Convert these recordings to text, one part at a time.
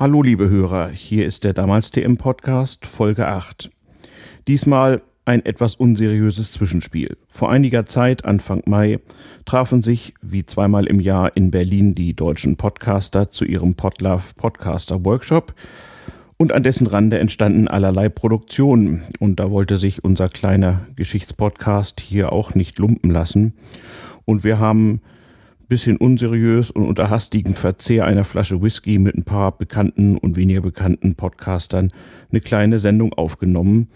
Hallo liebe Hörer, hier ist der damals TM Podcast Folge 8. Diesmal ein etwas unseriöses Zwischenspiel. Vor einiger Zeit, Anfang Mai, trafen sich wie zweimal im Jahr in Berlin die deutschen Podcaster zu ihrem Podlove Podcaster Workshop und an dessen Rande entstanden allerlei Produktionen und da wollte sich unser kleiner Geschichtspodcast hier auch nicht lumpen lassen und wir haben bisschen unseriös und unter hastigem Verzehr einer Flasche Whisky mit ein paar bekannten und weniger bekannten Podcastern eine kleine Sendung aufgenommen,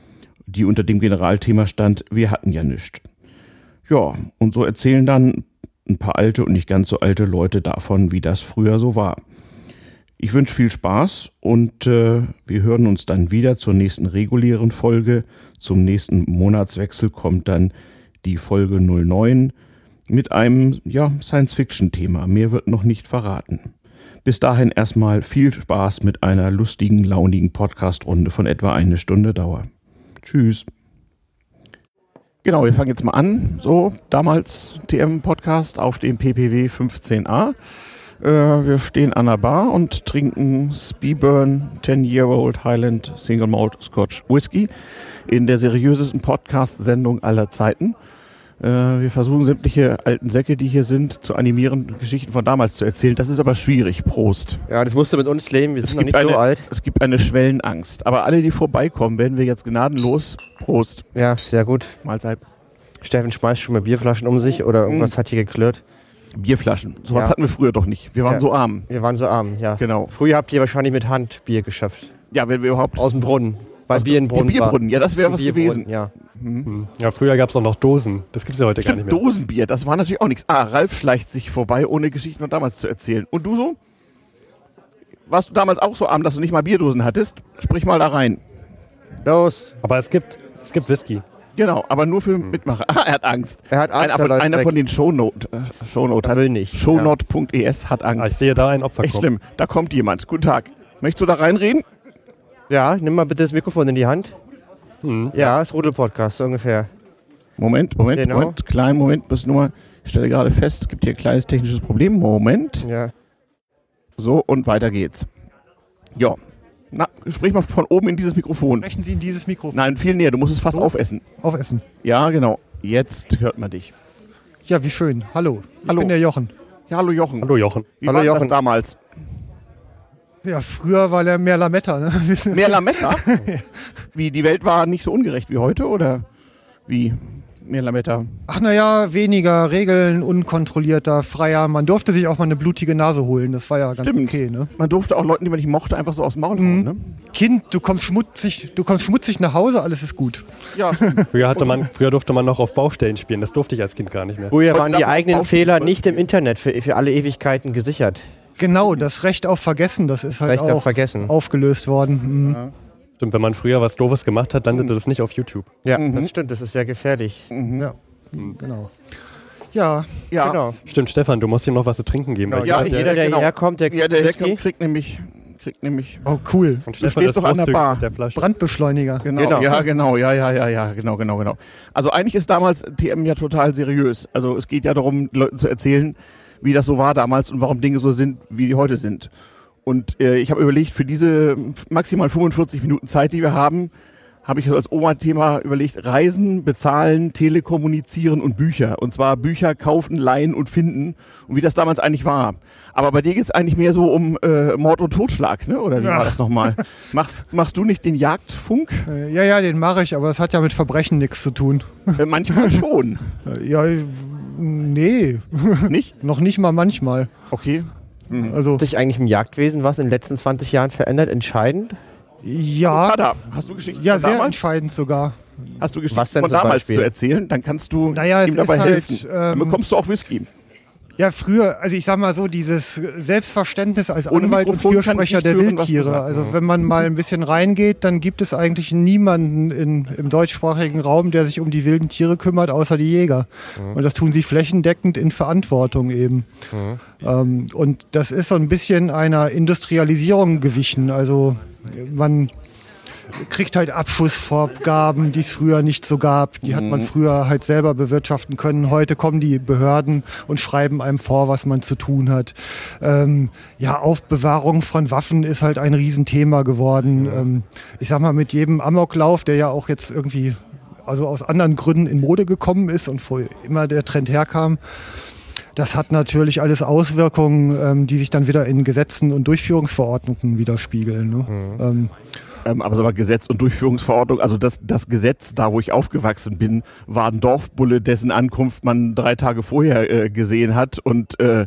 die unter dem Generalthema stand, wir hatten ja nichts. Ja, und so erzählen dann ein paar alte und nicht ganz so alte Leute davon, wie das früher so war. Ich wünsche viel Spaß und äh, wir hören uns dann wieder zur nächsten regulären Folge. Zum nächsten Monatswechsel kommt dann die Folge 09 mit einem ja, Science-Fiction-Thema. Mehr wird noch nicht verraten. Bis dahin erstmal viel Spaß mit einer lustigen, launigen Podcast-Runde von etwa eine Stunde Dauer. Tschüss. Genau, wir fangen jetzt mal an. So, damals TM-Podcast auf dem PPW 15a. Äh, wir stehen an der Bar und trinken Speeburn 10-Year-Old Highland Single Malt Scotch Whisky in der seriösesten Podcast-Sendung aller Zeiten. Äh, wir versuchen sämtliche alten Säcke, die hier sind, zu animieren, Geschichten von damals zu erzählen. Das ist aber schwierig. Prost. Ja, das musst du mit uns leben. Wir Es sind noch nicht eine, so alt. es gibt eine Schwellenangst. Aber alle, die vorbeikommen, werden wir jetzt gnadenlos. Prost. Ja, sehr gut. Mahlzeit. Steffen schmeißt schon mal Bierflaschen um sich oder irgendwas hat hier geklirrt. Bierflaschen. Sowas Ja. hatten wir früher doch nicht. Wir waren Ja. so arm. Wir waren so arm, ja. Genau. Früher habt ihr wahrscheinlich mit Hand Bier geschafft. Ja, wenn wir überhaupt. Aus dem Brunnen. Weil Aus Bier in dem den Brunnen Bierbrunnen. Ja, das wäre was gewesen. Ja. Ja, früher gab es auch noch Dosen. Das gibt es ja heute gar Stimmt, nicht mehr. Dosenbier. Das war natürlich auch nichts. Ah, Ralf schleicht sich vorbei, ohne Geschichten von damals zu erzählen. Und du so? Warst du damals auch so arm, dass du nicht mal Bierdosen hattest? Sprich mal da rein. Los. Aber es gibt, es gibt Whisky. Genau, aber nur für Mitmacher. Ah, er hat Angst. Er hat Angst, Ein, er einer weg. von den Shownote, äh, Shownote Er hat will nicht. Shownote.es hat Ah, ich Angst. sehe da ein Opfer Echt schlimm. Da kommt jemand. Guten Tag. Möchtest du da reinreden? Ja, nimm mal bitte das Mikrofon in die Hand. Ja, das Rudel-Podcast, so ungefähr. Moment, Moment, Genau. Moment. Kleinen Moment. Muss nur mal, ich stelle gerade fest, es gibt hier ein kleines technisches Problem. Moment. Ja. So, und weiter geht's. Ja. Na, sprich mal von oben in dieses Mikrofon. Sprechen Sie in dieses Mikrofon Nein, viel näher. Du musst es fast So? aufessen. aufessen. Ja, genau. Jetzt hört man dich. Ja, wie schön. Hallo. Ich Hallo. bin der Jochen. Ja, hallo Jochen. Hallo Jochen. Wie Hallo war das Jochen. damals? Ja, früher war der mehr Lametta. Ne? Mehr Lametta? Wie, die Welt war nicht so ungerecht wie heute, oder wie? Mehr Lametta. Ach naja, weniger Regeln, unkontrollierter, freier. Man durfte sich auch mal eine blutige Nase holen. Das war ja ganz Stimmt. okay. Ne? Man durfte auch Leuten, die man nicht mochte, einfach so aus dem Maul hauen, ne? Kind, du kommst schmutzig, du kommst schmutzig nach Hause, alles ist gut. Ja, Früher, hatte man, früher durfte man noch auf Baustellen spielen. Das durfte ich als Kind gar nicht mehr. Früher waren die eigenen Fehler nicht im Internet für, für alle Ewigkeiten gesichert. Genau, das Recht auf Vergessen, das ist halt Recht auch auf Vergessen. aufgelöst worden. Mhm. Stimmt, wenn man früher was Doofes gemacht hat, landete das nicht auf YouTube. Ja, das stimmt, das ist sehr gefährlich. Ja, genau. Ja, ja. Genau. Stimmt, Stefan, du musst ihm noch was zu trinken geben. weil Ja, jeder, Jeder, der genau. hierher kommt, der Ja, der. Hacker kriegt nämlich, kriegt nämlich, oh cool. und Stefan stehst doch an der Bar. der. Brandbeschleuniger. genau, Genau. ja, genau, ja, ja, ja, ja, genau, genau, genau. Also eigentlich ist damals TM ja total seriös. Also es geht ja darum, Leuten zu erzählen, wie das so war damals und warum Dinge so sind, wie die heute sind. Und äh, ich habe überlegt, für diese maximal 45 Minuten Zeit, die wir haben, habe ich als Oma-Thema überlegt, Reisen, Bezahlen, Telekommunizieren und Bücher. Und zwar Bücher kaufen, leihen und finden und wie das damals eigentlich war. Aber bei dir geht es eigentlich mehr so um äh, Mord und Totschlag, ne? oder wie war Ja. das nochmal? machst, machst du nicht den Jagdfunk? Äh, ja, ja, den mache ich, aber das hat ja mit Verbrechen nichts zu tun. Äh, manchmal schon. Ja, nee, Nicht? noch nicht mal manchmal. Okay. Also, Hat sich eigentlich im Jagdwesen was in den letzten 20 Jahren verändert? Entscheidend? ja, Tada, hast du Geschichten ja, von sehr damals? entscheidend sogar. Hast du Geschichten Was denn von damals Beispiel? zu erzählen? Dann kannst du Naja, ihm dabei ist halt, helfen. Dann ähm, bekommst du auch Whisky. Ja, früher, also ich sag mal so, dieses Selbstverständnis als Ohne Anwalt und Mikrofon ich Fürsprecher der hören, Wildtiere. Also wenn man mal ein bisschen reingeht, dann gibt es eigentlich niemanden in, im deutschsprachigen Raum, der sich um die wilden Tiere kümmert, außer die Jäger. Und das tun sie flächendeckend in Verantwortung eben. Ähm, und das ist so ein bisschen einer Industrialisierung gewichen. Also man kriegt halt Abschussvorgaben, die es früher nicht so gab. Die hat man früher halt selber bewirtschaften können. Heute kommen die Behörden und schreiben einem vor, was man zu tun hat. Ähm, ja, Aufbewahrung von Waffen ist halt ein Riesenthema geworden. Ähm, ich sag mal, mit jedem Amoklauf, der ja auch jetzt irgendwie also aus anderen Gründen in Mode gekommen ist und wo immer der Trend herkam, das hat natürlich alles Auswirkungen, ähm, die sich dann wieder in Gesetzen und Durchführungsverordnungen widerspiegeln. Ne? Ähm, Ähm, aber mal Gesetz und Durchführungsverordnung, also das, das Gesetz, da wo ich aufgewachsen bin, war ein Dorfbulle, dessen Ankunft man drei Tage vorher äh, gesehen hat und äh,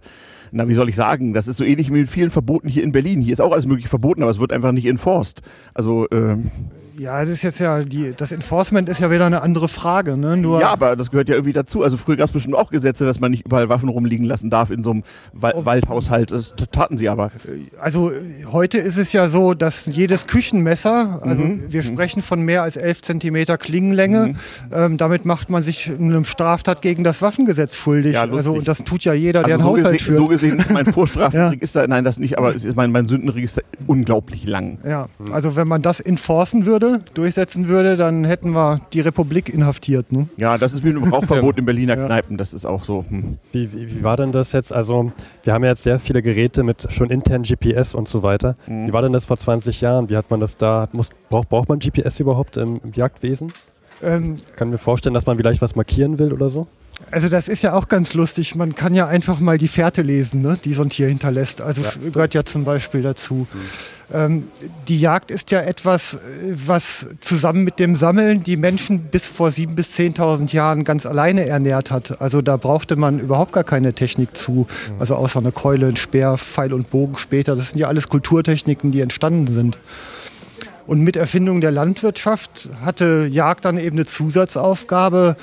na, wie soll ich sagen, das ist so ähnlich wie mit vielen Verboten hier in Berlin. Hier ist auch alles mögliche verboten, aber es wird einfach nicht enforced. Also, ähm, ja, das ist jetzt ja die, das Enforcement ist ja wieder eine andere Frage. Ne? Nur ja, aber das gehört ja irgendwie dazu. Also früher gab es bestimmt auch Gesetze, dass man nicht überall Waffen rumliegen lassen darf in so einem Wa Oh. Waldhaushalt. Das taten sie aber. Also heute ist es ja so, dass jedes Küchenmesser, also wir sprechen von mehr als 11 Zentimeter Klingenlänge, ähm, damit macht man sich einem Straftat gegen das Waffengesetz schuldig. Ja, also und das tut ja jeder, der Also einen so, Haushalt gesehen, führt. so gesehen ist mein Vorstrafenregister, nein, das nicht, aber es ist mein, mein Sündenregister unglaublich lang. ja, also wenn man das enforcen würde, durchsetzen würde, dann hätten wir die Republik inhaftiert. Ne? Ja, das ist wie ein Rauchverbot in Berliner Kneipen, das ist auch so. Hm. Wie, wie, wie war denn das jetzt? Also, wir haben ja jetzt sehr viele Geräte mit schon internen GPS und so weiter. Wie war denn das vor 20 Jahren? Wie hat man das da? Muss, braucht, braucht man GPS überhaupt im, im Jagdwesen? Ähm, Kann mir vorstellen, dass man vielleicht was markieren will oder so? Also das ist ja auch ganz lustig. Man kann ja einfach mal die Fährte lesen, ne, die so ein Tier hinterlässt. Also gehört ja zum Beispiel dazu. Ähm, die Jagd ist ja etwas, äh, was zusammen mit dem Sammeln die Menschen bis vor 7.000 bis 10.000 Jahren ganz alleine ernährt hat. Also da brauchte man überhaupt gar keine Technik zu. Also außer eine Keule, ein Speer, Pfeil und Bogen später. Das sind ja alles Kulturtechniken, die entstanden sind. Und mit Erfindung der Landwirtschaft hatte Jagd dann eben eine Zusatzaufgabe,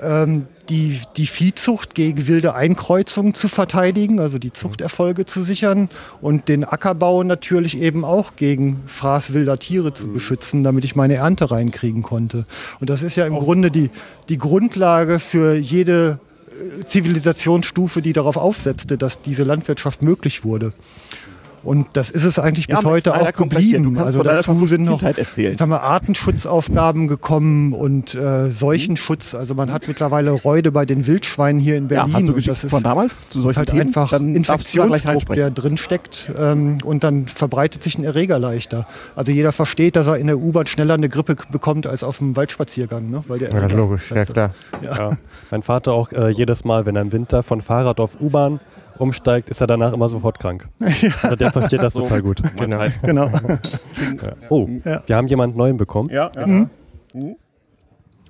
ähm, die, die Viehzucht gegen wilde Einkreuzungen zu verteidigen, also die Zuchterfolge zu sichern und den Ackerbau natürlich eben auch gegen Fraß wilder Tiere zu beschützen, damit ich meine Ernte reinkriegen konnte. Und das ist ja im Grunde die, die Grundlage für jede äh, Zivilisationsstufe, die darauf aufsetzte, dass diese Landwirtschaft möglich wurde. Und das ist es eigentlich bis Ja, heute Max, leider auch geblieben. Also dazu sind noch ich sag mal, Artenschutzaufgaben gekommen und äh, Seuchenschutz. Also man hat mittlerweile Räude bei den Wildschweinen hier in Ja, Berlin. hast du und das ist, von damals zu ist solchen halt Themen? einfach Dann Infektionsdruck, der drin steckt ähm, und dann verbreitet sich ein Erreger leichter. Also jeder versteht, dass er in der U-Bahn schneller eine Grippe bekommt als auf dem Waldspaziergang. Ne? Weil der Ja, logisch, ja klar. Ja. Mein Vater auch äh, jedes Mal, wenn er im Winter von Fahrrad auf U-Bahn umsteigt, ist er danach immer sofort krank. Also der versteht das total gut. Genau. Genau. Oh, Ja. wir haben jemanden neuen bekommen. Ja, ja. Mhm.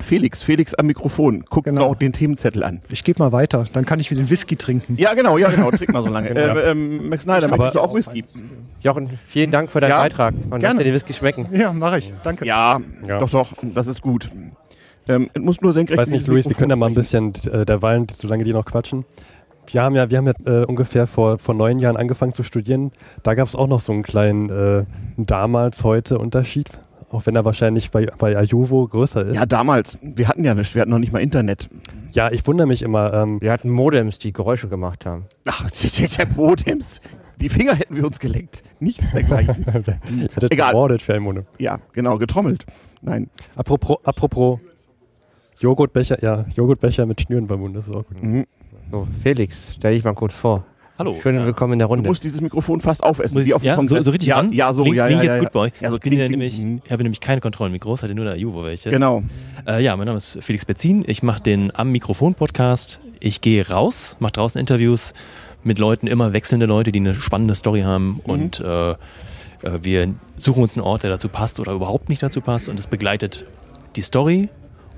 Felix, Felix am Mikrofon. Guck Genau. genau. den Themenzettel an. Ich gebe mal weiter, dann kann ich mir den Whisky trinken. Ja, genau, ja, genau. Trink mal so lange. Ja. äh, ähm, Max Snyder, möchtest du auch Whisky? Jochen, vielen Dank für deinen Ja. Beitrag. Und Gerne. lass dir den Whisky schmecken. Ja, mache ich. Danke. Ja, Ja. doch, doch, das ist gut. Ähm, es muss nur senkrecht Weiß nicht, Luis, wir können ja mal ein bisschen äh, derweilen, solange die noch quatschen. Wir haben ja, wir haben ja äh, ungefähr vor, vor neun Jahren angefangen zu studieren. Da gab es auch noch so einen kleinen äh, damals heute Unterschied. Auch wenn er wahrscheinlich bei, bei Ajuvo größer ist. Ja, damals. Wir hatten ja nichts. Wir hatten noch nicht mal Internet. Ja, ich wundere mich immer. Ähm, Wir hatten Modems, die Geräusche gemacht haben. Ach, der Modems. Die Finger hätten wir uns geleckt. Nichts dergleichen. hättet Egal. gemordet für einen Monat. ja, genau, getrommelt. Nein. Apropos, apropos Joghurtbecher, ja, Joghurtbecher mit Schnüren verbunden, das ist auch gut. Mhm. So, Felix, stell dich mal kurz vor. Hallo. Schönen Willkommen in der Du Runde. musst dieses Mikrofon fast aufessen. Muss ich, wie auf ja, so, so richtig ja, ran? Ja, so, klingt, ja, klingt ja, jetzt ja, gut bei euch. Ja, so ich, bin klingt, ja klingt, nämlich, mhm. ich habe nämlich keine Kontrollmikros, hatte nur der Juvo welche. Genau. Äh, ja, mein Name ist Felix Betzin. Ich mache den Am Mikrofon Podcast. Ich gehe raus, mache draußen Interviews mit Leuten, immer wechselnde Leute, die eine spannende Story haben. Und äh, äh, wir suchen uns einen Ort, der dazu passt oder überhaupt nicht dazu passt. Und es begleitet die Story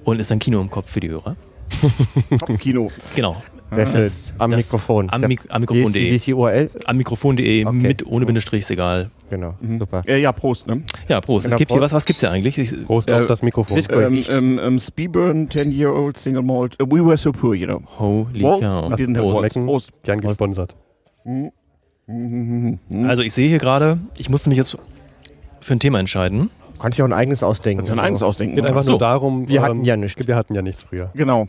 und ist ein Kino im Kopf für die Hörer. Top-Kino. Genau. Sehr schön. Das- Am das- Mikrofon. Am, Mik am Mikrofon.de. wie ist die URL? Am Mikrofon.de Okay. mit, ohne Bindestrich, ist egal. Genau, Mhm. super. Äh, ja, Prost, ne? Ja, Prost. Genau, es gibt hier, Prost. was, was gibt's hier eigentlich? Ich, Prost Äh, auf das Mikrofon. Ähm, ähm, ähm, Speedburn, 10-year-old single malt. Uh, we were so poor, you know. holy Wolf cow. Prost. Schmecken, Prost. gern gesponsert. Mhm. Also ich sehe hier gerade, ich musste mich jetzt für ein Thema entscheiden. Kannst du auch ein eigenes ausdenken. Kannst du ein eigenes ausdenken. Geht einfach so. nur darum, ähm, Wir hatten ja nichts. Wir hatten ja nichts früher. Genau.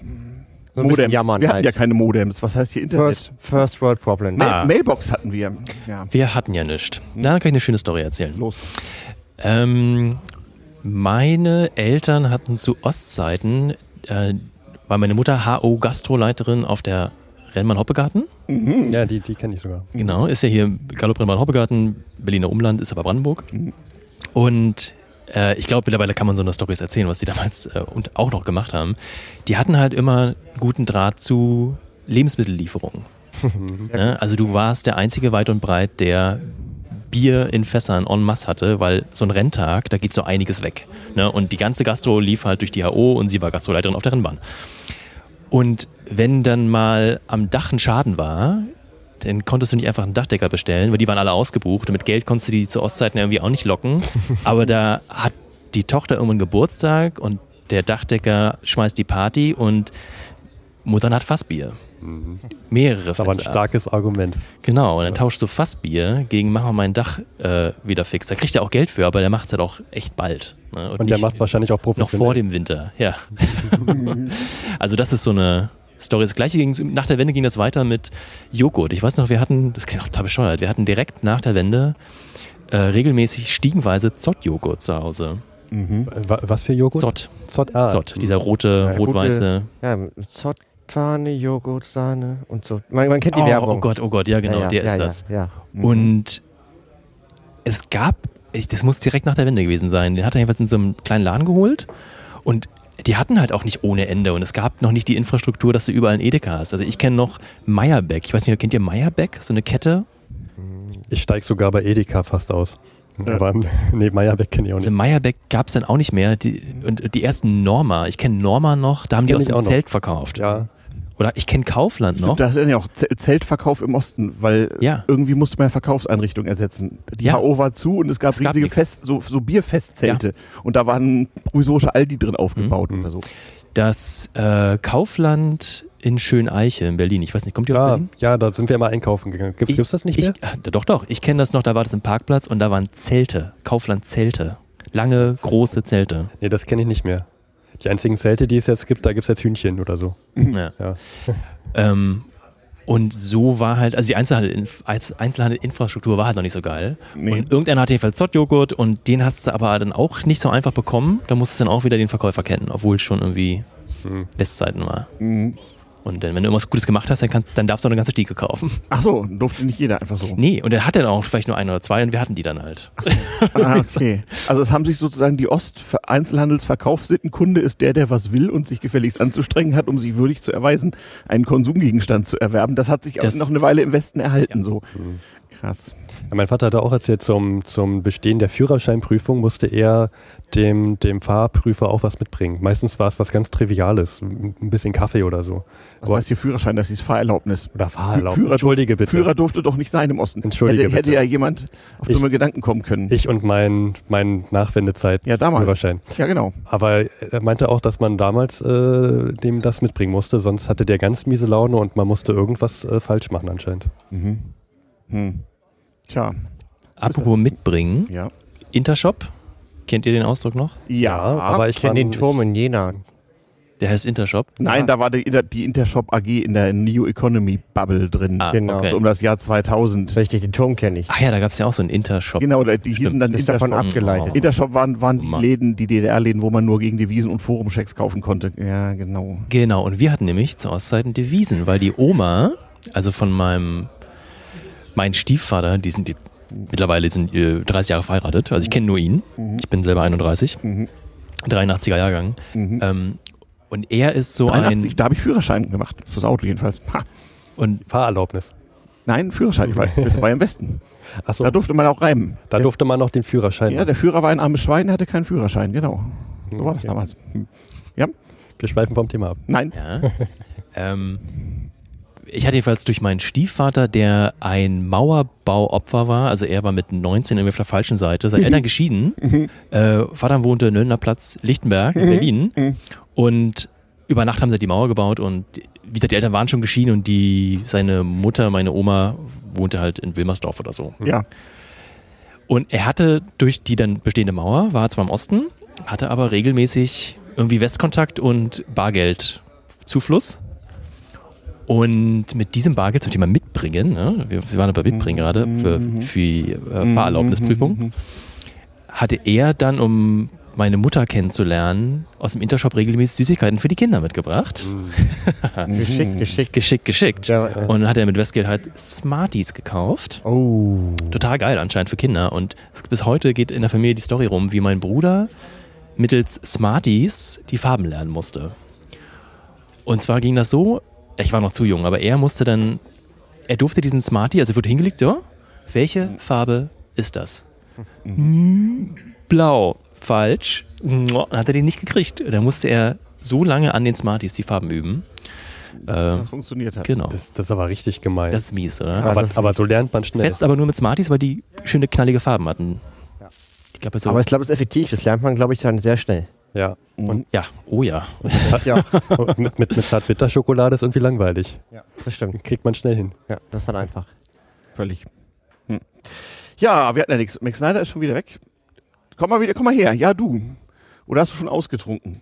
So Modems. jammern wir hatten halt. ja keine Modems. Was heißt hier Internet? First, first World Problem. Ma Ah. Mailbox hatten wir. Ja, Wir hatten ja nichts. Da kann ich eine schöne Story erzählen. los. Ähm, Meine Eltern hatten zu Ostzeiten, äh, war meine Mutter HO Gastroleiterin auf der Rennmann-Hoppegarten. Ja, die, die kenne ich sogar. Genau, ist ja hier Galopp Rennmann-Hoppegarten, Berliner Umland, ist aber Brandenburg. Und äh, ich glaube, mittlerweile kann man so eine Storys erzählen, was die damals äh, und auch noch gemacht haben. Die hatten halt immer einen guten Draht zu Lebensmittellieferungen. ne? Also du warst der einzige weit und breit, der Bier in Fässern en masse hatte, weil so ein Renntag, da geht so einiges weg. Ne? Und die ganze Gastro lief halt durch die HO und sie war Gastroleiterin auf der Rennbahn. Und wenn dann mal am Dach ein Schaden war, dann konntest du nicht einfach einen Dachdecker bestellen, weil die waren alle ausgebucht und mit Geld konntest du die zu Ostzeiten irgendwie auch nicht locken. Aber da hat die Tochter irgendwann Geburtstag und der Dachdecker schmeißt die Party und Muttern hat Fassbier. Mehrere Das ist aber ein Fässer. starkes Argument. Genau, und dann tauschst du Fassbier gegen mach mal mein Dach äh, wieder fix. Da kriegt er auch Geld für, aber der macht es halt auch echt bald. Ne? Und der nicht- macht es wahrscheinlich auch noch professionell. vor dem Winter, ja. also das ist so eine Story. Das gleiche ging, nach der Wende ging das weiter mit Joghurt. Ich weiß noch, wir hatten, das klingt auch total bescheuert, wir hatten direkt nach der Wende äh, regelmäßig stiegenweise Zott-Joghurt zu Hause. Wa- Was für Joghurt? Zott, Zott. Ah, Zott, dieser rote, Ja, rot-weiße. Ja, Zottpfanne, Joghurt, Sahne und so. Man, man kennt die Oh, Werbung. oh Gott, oh Gott, ja genau, ja, ja, der ist das. Ja. Und es gab, ich, das muss direkt nach der Wende gewesen sein, den hat er jedenfalls in so einem kleinen Laden geholt und die hatten halt auch nicht ohne Ende und es gab noch nicht die Infrastruktur, dass du überall einen Edeka hast. Also ich kenne noch Meyerbeck. Ich weiß nicht, kennt ihr Meyerbeck? So eine Kette? Ich steige sogar bei Edeka fast aus. Aber nee, Meyerbeck kenne ich auch Also nicht. Meyerbeck gab es dann auch nicht mehr. Die, und die ersten Norma, ich kenne Norma noch, da haben die aus dem. Zelt verkauft. Ja, Oder ich kenne Kaufland noch. Stimmt, da ist ja auch Zeltverkauf im Osten, weil Ja. irgendwie musste man Verkaufseinrichtungen ersetzen. Die Ja. HO war zu und es gab Es gab riesige nix. Fest, so, so Bierfestzelte. Und da waren provisorische Aldi drin aufgebaut Mhm. oder so. Das äh, Kaufland in Schöneiche in Berlin. Ich weiß nicht, kommt ihr aus ja, Berlin? ja, da sind wir immer einkaufen gegangen. Gibt Ich- es das nicht ich, mehr? äh, Doch, doch. Ich kenne das noch. Da war das im Parkplatz und da waren Zelte. Kaufland Zelte. Lange, große Zelte. Nee, das kenne ich nicht mehr. Die einzigen Zelte, die es jetzt gibt, da gibt es jetzt Hühnchen oder so. Ja. Ja. Ähm, und so war halt, also die Einzelhandel, Einzelhandelinfrastruktur war halt noch nicht so geil. Nee. Und irgendeiner hatte jedenfalls Zott-Joghurt und den hast du aber dann auch nicht so einfach bekommen. Da musstest du dann auch wieder den Verkäufer kennen, obwohl es schon irgendwie Hm. Bestzeiten war. Mhm. Und dann, wenn du irgendwas Gutes gemacht hast, dann, kannst, dann darfst du auch eine ganze Stiege kaufen. Ach so, durfte nicht jeder einfach so. Nee, und er hat dann auch vielleicht nur ein oder zwei und wir hatten die dann halt. Ah, okay. Also es haben sich sozusagen die Ost-Einzelhandelsverkaufssittenkunde ist der, der was will und sich gefälligst anzustrengen hat, um sich würdig zu erweisen, einen Konsumgegenstand zu erwerben. Das hat sich Das- auch noch eine Weile im Westen erhalten. So krass. Ja, mein Vater hat auch erzählt, zum, zum Bestehen der Führerscheinprüfung musste er dem, dem Fahrprüfer auch was mitbringen. Meistens war es was ganz Triviales, ein bisschen Kaffee oder so. Was heißt hier Führerschein? Das ist Fahrerlaubnis. Oder Fahrerlaubnis. Führer- Entschuldige bitte. Führer durfte doch nicht sein im Osten. Entschuldige hätte, hätte bitte. ja jemand auf Ich- dumme Gedanken kommen können. Ich und mein, mein Nachwendezeit Ja, damals. Führerschein. ja, genau. Aber er meinte auch, dass man damals äh, dem das mitbringen musste, sonst hatte der ganz miese Laune und man musste irgendwas äh, falsch machen anscheinend. Mhm. Hm. Tja, Apropos mitbringen, ja. Intershop, kennt ihr den Ausdruck noch? Ja, aber ich kenne den Turm in Jena. Der heißt Intershop. Nein, Ja. da war die, die Intershop AG in der New Economy Bubble drin. Ah, Genau. okay. Um das Jahr 2000. Richtig, den Turm kenne ich. Ach ja, da gab es ja auch so einen Intershop. Genau, die hießen dann Ist davon Intershop. abgeleitet. Intershop waren, waren die Mann. Läden, die DDR-Läden, wo man nur gegen Devisen und Forumchecks kaufen konnte. Ja, genau. Genau, und wir hatten nämlich zu Ostzeiten Devisen, weil die Oma, also von meinem mein Stiefvater, die sind die, mittlerweile sind äh, 30 Jahre verheiratet, also ich kenne nur ihn, ich bin selber 31, Mhm. 83er Jahrgang. Mhm. Ähm, und er ist so 83, ein. da habe ich Führerschein gemacht. Fürs Auto jedenfalls. Ha. Und Fahrerlaubnis. Nein, Führerschein. Ich war, war im Westen. Achso, Da durfte man auch reimen. dann durfte man noch den Führerschein. Ja, der Führer war ein armes Schwein, der hatte keinen Führerschein. Genau. So war das Okay. damals. Hm. Wir schweifen vom Thema ab. Nein. ja, ähm, ich hatte jedenfalls durch meinen Stiefvater, der ein Mauerbauopfer war, also er war mit 19 irgendwie auf der falschen Seite, seine Eltern geschieden, äh, Vater wohnte Nöllner Platz, Lichtenberg in Berlin Mhm. und über Nacht haben sie die Mauer gebaut und wie gesagt, die Eltern waren schon geschieden und die, seine Mutter, meine Oma, wohnte halt in Wilmersdorf oder so. Ja. Und er hatte durch die dann bestehende Mauer, war zwar im Osten, hatte aber regelmäßig irgendwie Westkontakt und Bargeldzufluss. Und mit diesem Bargeld zum Thema Mitbringen, ne, wir, wir waren bei Mitbringen gerade für, für die äh, Fahrerlaubnisprüfung, Mhm. hatte er dann, um meine Mutter kennenzulernen, aus dem Intershop regelmäßig Süßigkeiten für die Kinder mitgebracht. Geschickt, geschickt. Geschickt, geschickt. Ja, Und dann hat er mit Westgeld halt Smarties gekauft. Oh. Total geil anscheinend für Kinder. Und bis heute geht in der Familie die Story rum, wie mein Bruder mittels Smarties die Farben lernen musste. Und zwar ging das so, ich war noch zu jung, aber er musste dann, er durfte diesen Smartie, also wurde hingelegt, so, welche Farbe ist das? Blau. Falsch. Dann hat er den nicht gekriegt. Da musste er so lange an den Smarties die Farben üben. Das funktioniert hat. genau. Das, das ist aber richtig gemein. Das ist mies, oder? aber, das ist aber so lernt man schnell. Fetzt aber nur mit Smarties, weil die schöne knallige Farben hatten. Ich glaube, so. Aber ich glaube, es ist effektiv. Das lernt man, glaube ich, dann sehr schnell. Ja. Und ja, oh ja. Ja, mit, mit, mit Zartbitterschokolade ist irgendwie langweilig. das stimmt. Kriegt man schnell hin. Ja, das ist dann einfach. völlig. Hm. Ja, wir hatten ja nichts. Max Snyder ist schon wieder weg. Komm mal wieder, komm mal her. Ja, du. Oder hast du schon ausgetrunken?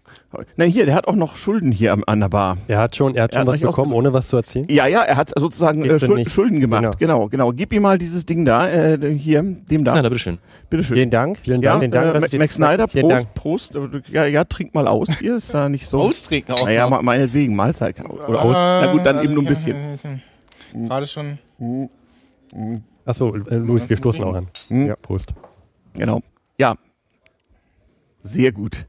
Nein, hier, der hat auch noch Schulden hier am, an der Bar. Er hat schon, er hat Er schon hat was bekommen, ohne was zu erzählen. Ja, ja, er hat sozusagen äh, bin Schul nicht. Schulden gemacht. Genau. genau, Gib ihm mal dieses Ding da, äh, hier, dem da. Snyder, bitteschön. Bitteschön. Vielen Dank. Vielen ja, Dank. vielen Dank. Äh, Max, Snyder, Prost, Dank. Prost. Ja, ja, trink mal aus. Hier ist ja nicht so. Austrinken auch. Naja, me- meinetwegen, Mahlzeit. Oder aus. Na gut, dann eben nur ein bisschen. Gerade schon. Achso, äh, Luis, wir stoßen auch an. Hm? Ja, Prost. Genau. Ja. Sehr gut.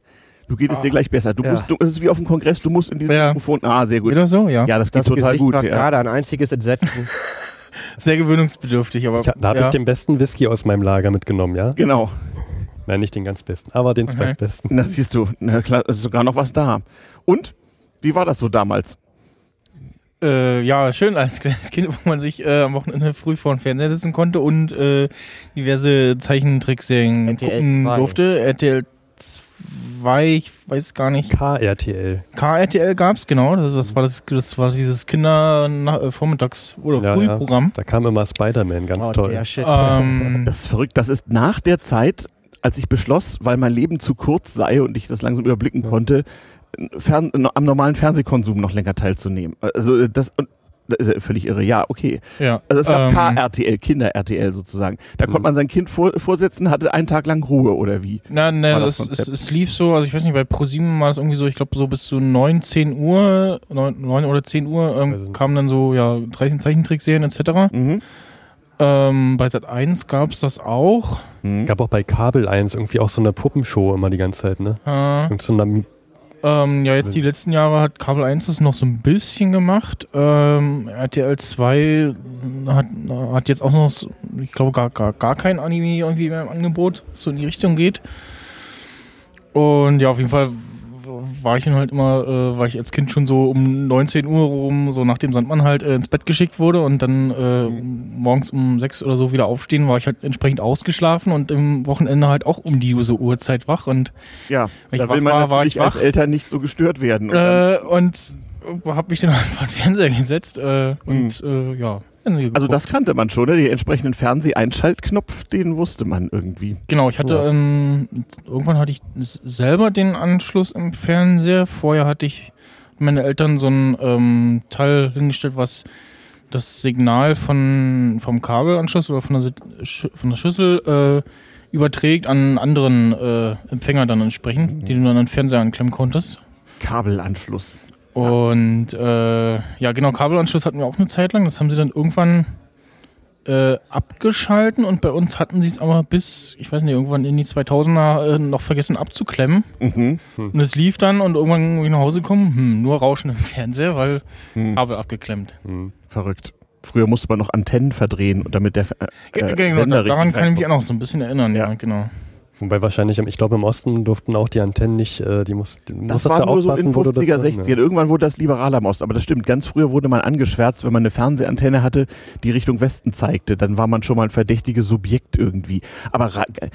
Du geht es dir gleich besser. Du Ja. musst, du, es ist wie auf dem Kongress, du musst in diesem Ja. Mikrofon. Ah, sehr gut. Wieder so? Ja. Ja, das geht Das total Gesicht gut. war Ja. gerade ein einziges Entsetzen. Sehr gewöhnungsbedürftig, aber. Ich, da habe ja. ich den besten Whisky aus meinem Lager mitgenommen, ja? Genau. Nein, nicht den ganz besten, aber den Okay. zweitbesten. Das siehst du. Na klar, es ist sogar noch was da. Und? Wie war das so damals? Äh, ja, schön als kleines Kind, wo man sich äh, am Wochenende früh vor den Fernseher sitzen konnte und äh, diverse Zeichentrickserien gucken 2. durfte. RTL 2, ich weiß gar nicht. KRTL. KRTL gab's, genau. Das, das, war das, das war dieses Kinder-Vormittags- oder Ja, Frühprogramm. Da kam immer Spider-Man, ganz Oh, toll. der Shit. Ähm, Das ist verrückt. Das ist nach der Zeit, als ich beschloss, weil mein Leben zu kurz sei und ich das langsam überblicken konnte, Fern am normalen Fernsehkonsum noch länger teilzunehmen. Also das, und das ist ja völlig irre. Ja, okay. ja. Also es gab ähm, KRTL, Kinder-RTL sozusagen. Da konnte man sein Kind vor, vorsetzen, hatte einen Tag lang Ruhe oder wie? Na, war ne, das es, es, es lief so, also ich weiß nicht, bei ProSieben war es irgendwie so, ich glaube so bis zu 9, 10 Uhr, 9, 9 oder 10 Uhr ähm, nicht. kamen dann so, ja, 13 Zeichentrickserien etc. Mhm. Ähm, bei Sat 1 gab es das auch. Mhm. Gab auch bei Kabel 1 irgendwie auch so eine Puppenshow immer die ganze Zeit, ne? Äh, Und so eine, ähm, ja, jetzt die letzten Jahre hat Kabel 1 das noch so ein bisschen gemacht. Ähm, RTL 2 hat, hat jetzt auch noch, ich glaube, gar, gar, gar kein Anime irgendwie mehr im Angebot, so in die Richtung geht. Und ja, auf jeden Fall war ich dann halt immer, äh, war ich als Kind schon so um 19 Uhr rum, so nach dem Sandmann halt äh, ins Bett geschickt wurde und dann äh, morgens um 6 oder so wieder aufstehen, war ich halt entsprechend ausgeschlafen und im Wochenende halt auch um diese Uhrzeit wach und Ja, Wenn da ich will wach man war, war ich als. Eltern nicht so gestört werden. Und äh, und habe mich dann halt vor den Fernseher gesetzt äh, und äh, ja. Fernsehen also geguckt. das kannte man schon, ne? Den entsprechenden Fernseh-Einschaltknopf, den wusste man irgendwie. Genau, ich hatte Ja. ähm, irgendwann hatte ich selber den Anschluss im Fernseher. Vorher hatte ich meine Eltern so ein ähm, Teil hingestellt, was das Signal von vom Kabelanschluss oder von der, von der Schüssel äh, überträgt an einen anderen äh, Empfänger dann entsprechend, den du dann an den Fernseher anklemmen konntest. Kabelanschluss. Und äh, ja, genau, Kabelanschluss hatten wir auch eine Zeit lang. Das haben sie dann irgendwann äh, abgeschalten und bei uns hatten sie es aber bis, ich weiß nicht, irgendwann in die 2000er äh, noch vergessen abzuklemmen. Mhm. Und es lief dann und irgendwann, wo ich nach Hause komme, hm, nur Rauschen im Fernseher, weil Hm. Kabel abgeklemmt. hm. Verrückt. Früher musste man noch Antennen verdrehen, und damit der äh, äh, genau, Sender da, daran kann ich mich auch noch so ein bisschen erinnern, ja, Ja. genau. Wobei wahrscheinlich, ich glaube im Osten durften auch die Antennen nicht, äh, die muss, die Das war nur so in aufpassen, wo du das 50er, dann, 60er. Irgendwann wurde das liberaler im Osten. Aber das stimmt, ganz früher wurde man angeschwärzt, wenn man eine Fernsehantenne hatte, die Richtung Westen zeigte. Dann war man schon mal ein verdächtiges Subjekt irgendwie. Aber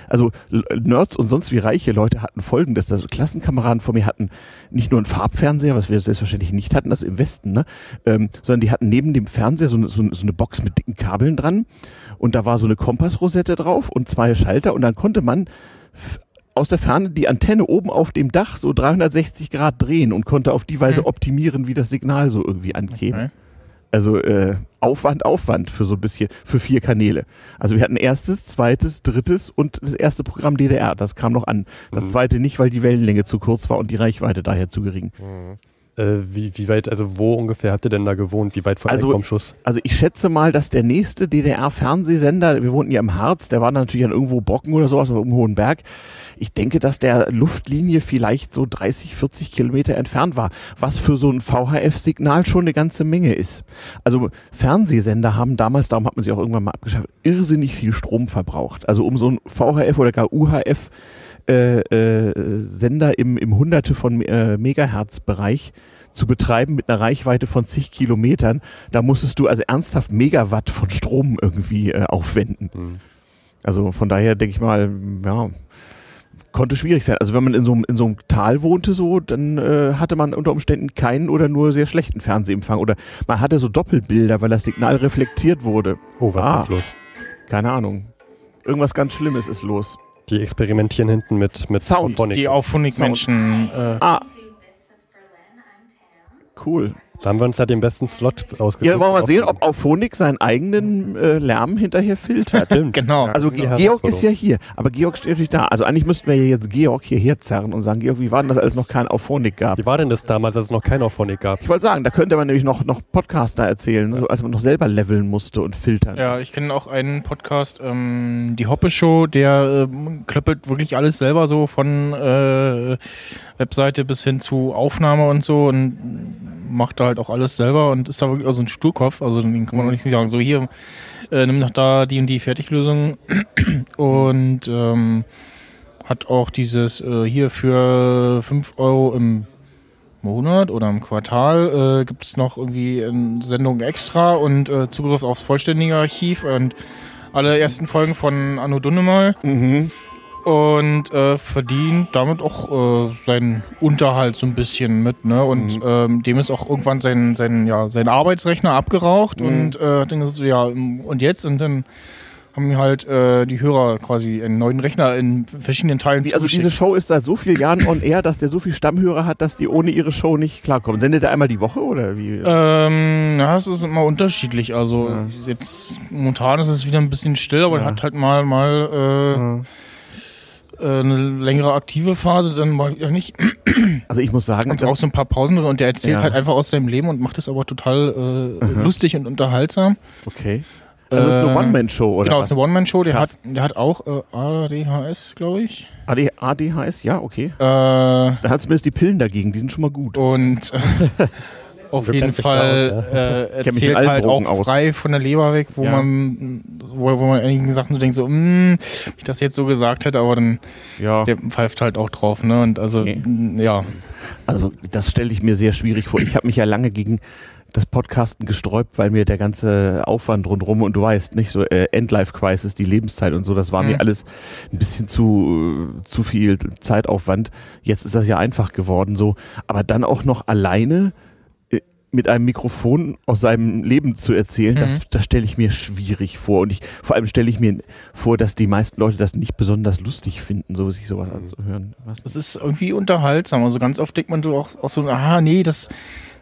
also Nerds und sonst wie reiche Leute hatten folgendes. Also Klassenkameraden von mir hatten nicht nur einen Farbfernseher, was wir selbstverständlich nicht hatten, das im Westen, ne? ähm, sondern die hatten neben dem Fernseher so eine, so, so eine Box mit dicken Kabeln dran. Und da war so eine Kompassrosette drauf und zwei Schalter. Und dann konnte man aus der Ferne die Antenne oben auf dem Dach so 360 Grad drehen und konnte auf die Weise Hm. optimieren, wie das Signal so irgendwie ankäme. Okay. Also äh, Aufwand, Aufwand für so ein bisschen, für vier Kanäle. Also wir hatten erstes, zweites, drittes und das erste Programm DDR. Das kam noch an. Das Mhm. zweite nicht, weil die Wellenlänge zu kurz war und die Reichweite daher zu gering. Äh, wie, wie weit, also wo ungefähr habt ihr denn da gewohnt? Wie weit von Also- vom Schuss? Also ich schätze mal, dass der nächste DDR-Fernsehsender, wir wohnten ja im Harz, der war natürlich an irgendwo Brocken oder sowas, oder im hohen Berg. Ich denke, dass der Luftlinie vielleicht so 30, 40 Kilometer entfernt war, was für so ein VHF-Signal schon eine ganze Menge ist. Also Fernsehsender haben damals, darum hat man sie auch irgendwann mal abgeschafft, irrsinnig viel Strom verbraucht. Also um so ein VHF oder gar UHF äh, äh, Sender im, im Hunderte von äh, Megahertz-Bereich zu betreiben mit einer Reichweite von zig Kilometern, da musstest du also ernsthaft Megawatt von Strom irgendwie äh, aufwenden. Hm. Also von daher denke ich mal, ja, konnte schwierig sein. Also wenn man in so, einem- in so einem Tal wohnte, so, dann äh, hatte man unter Umständen keinen oder nur sehr schlechten Fernsehempfang. Oder man hatte so Doppelbilder, weil das Signal reflektiert wurde. Oh, was Ah. ist los? Keine Ahnung. Irgendwas ganz Schlimmes ist los. Die experimentieren hinten mit, mit Sound, Auphonic. Die Auphonic-Menschen. Äh, Ah. Cool. Da haben wir uns ja den besten Slot ausgesucht. Ja, wollen wir mal sehen, ob Auphonic seinen eigenen äh, Lärm hinterher filtert. Stimmt. genau. Also Ge- Georg ist ja hier, aber Georg steht natürlich da. Also eigentlich müssten wir ja jetzt Georg hierher zerren und sagen, Georg, wie war denn das, als es noch kein Auphonic gab? Wie war denn das damals, als es noch kein Auphonic gab? Ich wollte sagen, da könnte man nämlich noch, noch Podcaster erzählen, so, als man noch selber leveln musste und filtern. Ja, ich kenne auch einen Podcast, ähm, die Hoppe Show, der ähm, klöppelt wirklich alles selber so von äh, Webseite bis hin zu Aufnahme und so und macht da halt auch alles selber und ist da wirklich auch so ein Sturkopf, also den kann man auch nicht sagen, so hier, äh, nimm doch da die und die Fertiglösung. Und ähm, hat auch dieses äh, hier für 5 Euro im Monat oder im Quartal äh, gibt es noch irgendwie eine Sendung extra und äh, Zugriff aufs vollständige Archiv und alle ersten Folgen von Anno Dunnemal Mhm. Und äh, verdient damit auch äh, seinen Unterhalt so ein bisschen mit, ne? Und Mhm. ähm, dem ist auch irgendwann sein, sein, ja, sein Arbeitsrechner abgeraucht Mhm. und äh, hat dann gesagt, so, ja, und jetzt? Und dann haben halt äh, die Hörer quasi einen neuen Rechner in verschiedenen Teilen Wie, also diese. Show ist seit so vielen Jahren on air, dass der so viele Stammhörer hat, dass die ohne ihre Show nicht klarkommen. Sendet er einmal die Woche oder wie? Ähm, ja, es ist immer unterschiedlich. Also Ja. jetzt momentan ist es wieder ein bisschen still, aber Ja. er hat halt mal mal äh, äh, eine längere aktive Phase, dann mal wieder nicht. Also ich muss sagen, Und auch so ein paar Pausen drin und der erzählt Ja. halt einfach aus seinem Leben und macht es aber total äh, lustig und unterhaltsam. okay. Also es ist eine Äh, One-Man-Show, oder? genau, es ist eine One-Man-Show. Der hat, der hat auch äh, ADHS, glaube ich. AD, ADHS, ja, okay. Äh, Da hat zumindest die Pillen dagegen, die sind schon mal gut. Und äh, auf jeden Fall aus, äh, erzählt halt Drogen auch aus. frei von der Leber weg, wo Ja. man wo, wo man einigen Sachen so denkt, so, mh, wenn ich das jetzt so gesagt hätte, aber dann Ja. der pfeift halt auch drauf, ne? Und also Okay. mh, ja. Also das stelle ich mir sehr schwierig vor. Ich habe mich ja lange gegen das Podcasten gesträubt, weil mir der ganze Aufwand rundherum und du weißt, nicht so äh, Endlife Crisis, die Lebenszeit und so, das war Mhm. mir alles ein bisschen zu äh, zu viel Zeitaufwand. Jetzt ist das ja einfach geworden so, aber dann auch noch alleine mit einem Mikrofon aus seinem Leben zu erzählen, das, Mhm. das stelle ich mir schwierig vor. Und ich, vor allem stelle ich mir vor, dass die meisten Leute das nicht besonders lustig finden, so sich sowas anzuhören. Was? Es ist irgendwie unterhaltsam. Also ganz oft denkt man so auch, auch so, ah, nee, das,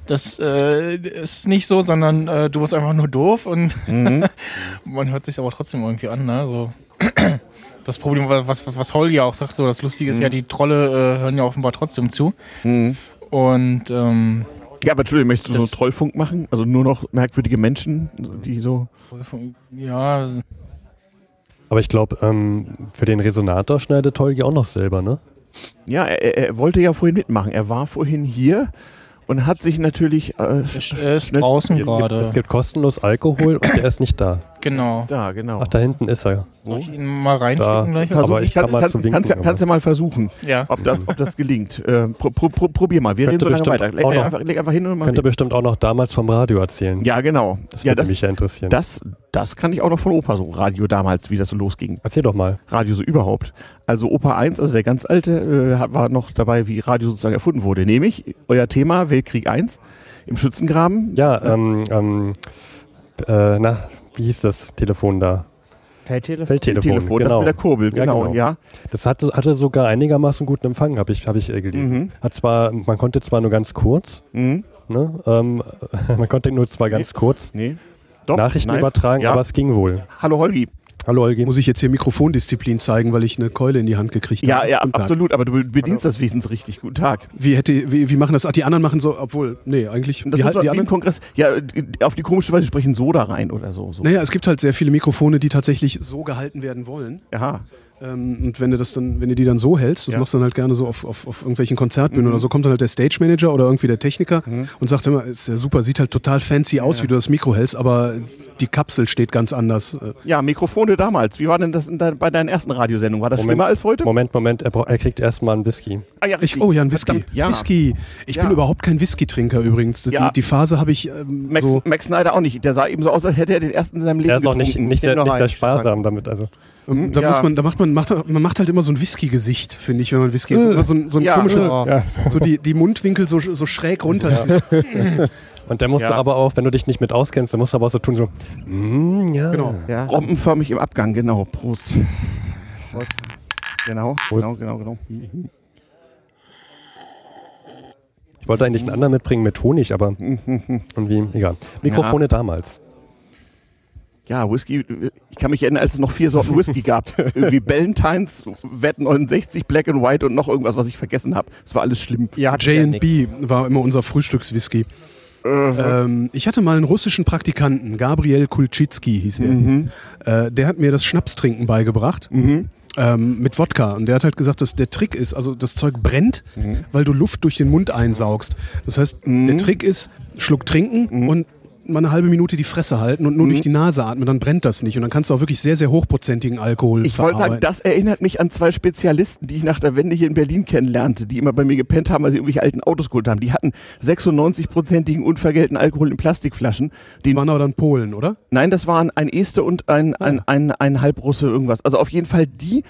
das äh, ist nicht so, sondern äh, du bist einfach nur doof und Mhm. man hört sich aber trotzdem irgendwie an, ne? So. Das Problem, was, was, was Holly ja auch sagt, so das Lustige ist Mhm. ja, die Trolle äh, hören ja offenbar trotzdem zu. Mhm. Und ähm, Ja, aber Entschuldigung, möchtest du so Trollfunk machen? Also nur noch merkwürdige Menschen, die so. ja, Aber ich glaube, ähm, für den Resonator schneidet Tolgi auch noch selber, ne? Ja, er, er wollte ja vorhin mitmachen. Er war vorhin hier und hat sich natürlich. Äh, er ist- er draußen Es gibt, gerade. es gibt kostenlos Alkohol und der ist nicht da. Genau. da, genau. Ach, da hinten ist er. Soll ich ihn mal reinschicken gleich? Versuch- aber ich kann mal kannst, zu winken, kannst, ja, aber- kannst ja mal versuchen, Ja. ob das, ob das gelingt. Äh, pro, pro, pro, probier mal. Wir Könnte reden so lange bestimmt weiter. Leg, auch noch- einfach, leg einfach hin und mal. Könnte bestimmt auch noch damals vom Radio erzählen. Ja, genau. Das ja, würde das, mich ja interessieren. das, das kann ich auch noch von Opa so. Radio damals, wie das so losging. Erzähl doch mal. Radio so überhaupt. Also Opa 1, also der ganz alte, äh, war noch dabei, wie Radio sozusagen erfunden wurde. Nämlich euer Thema Weltkrieg 1 im Schützengraben. Ja, ähm, ähm, äh, na, wie hieß das Telefon da? Feldtelefon. Feldtelefon, Telefon, das genau. mit der Kurbel, Ja, genau, genau. ja. Das hatte, hatte sogar einigermaßen guten Empfang, habe ich, hab ich äh, gelesen. Mhm. Hat zwar, man konnte zwar nur ganz kurz, Mhm. ne? Ähm, man konnte nur zwar ganz kurz Nee. Doch, Nachrichten nein. übertragen, Ja. aber es ging wohl. Hallo Holgi. Hallo Holgi. Muss ich jetzt hier Mikrofondisziplin zeigen, weil ich eine Keule in die Hand gekriegt Ja, habe? ja, Tag. absolut, aber du bedienst das Wesens richtig. Guten Tag. Wie, hätte, wie, wie machen das? Ach, die anderen machen so, obwohl, nee, eigentlich. Und das Die, doch die anderen, Kongress, ja, auf die komische Weise sprechen so da rein oder so. so. naja, es gibt halt sehr viele Mikrofone, die tatsächlich so gehalten werden wollen. Aha. Ähm, und wenn du das dann, wenn du die dann so hältst, das Ja. machst du dann halt gerne so auf, auf, auf irgendwelchen Konzertbühnen Mhm. oder so, kommt dann halt der Stage Manager oder irgendwie der Techniker und sagt immer, ist ja super, sieht halt total fancy aus, wie du das Mikro hältst, aber die Kapsel steht ganz anders. Ja, Mikrofone damals. Wie war denn das dein, bei deinen ersten Radiosendungen? War das schlimmer als heute? Moment, Moment, er, er kriegt erstmal einen Whisky. Ah, ja, Ich, oh ja, ein Whisky. Verdammt, ja. Whisky. Ich Ja. bin überhaupt kein Whisky-Trinker übrigens. Ja. Die, die Phase habe ich ähm, Max, so. Max Snyder auch nicht. Der sah eben so aus, als hätte er den ersten in seinem Leben Er ist auch nicht, nicht, sehr, noch nicht sehr sparsam damit. Also. Ähm, da Ja. muss man, da macht man, macht, man macht halt immer so ein Whisky-Gesicht, finde ich, wenn man Whisky. Immer so ein, so ein Ja. komisches. Ja. so die, die Mundwinkel so, so schräg runterzieht. Und der musst Ja. du aber auch, wenn du dich nicht mit auskennst, dann musst du aber auch so tun, so, mm, ja. Genau. Ja. Rompenförmig im Abgang, genau. Prost. Genau, Prost. genau, genau, genau. Ich wollte eigentlich einen anderen mitbringen mit Honig, aber irgendwie, egal. Mikrofone damals. Ja, Whisky, ich kann mich erinnern, als es noch vier Sorten Whisky gab. Irgendwie Ballantines, Wet 69, Black and White und noch irgendwas, was ich vergessen habe. Es war alles schlimm. Ja. J&B war immer unser Frühstückswhisky. Ähm, ich hatte mal einen russischen Praktikanten, Gabriel Kulczycki hieß der. Mhm. Äh, der hat mir das Schnapstrinken beigebracht. Ähm, mit Wodka. Und der hat halt gesagt, dass der Trick ist, also das Zeug brennt, weil du Luft durch den Mund einsaugst. Das heißt, der Trick ist, Schluck trinken und mal eine halbe Minute die Fresse halten und nur durch die Nase atmen, dann brennt das nicht. Und dann kannst du auch wirklich sehr, sehr hochprozentigen Alkohol Ich wollte sagen, das erinnert mich an zwei Spezialisten, die ich nach der Wende hier in Berlin kennenlernte, die immer bei mir gepennt haben, weil sie irgendwelche alten Autos geholt haben. Die hatten 96-prozentigen unvergelten Alkohol in Plastikflaschen. Die waren aber dann Polen, oder? nein, das waren ein Este und ein, ein, ein, ein Halbrusse irgendwas. Also auf jeden Fall die.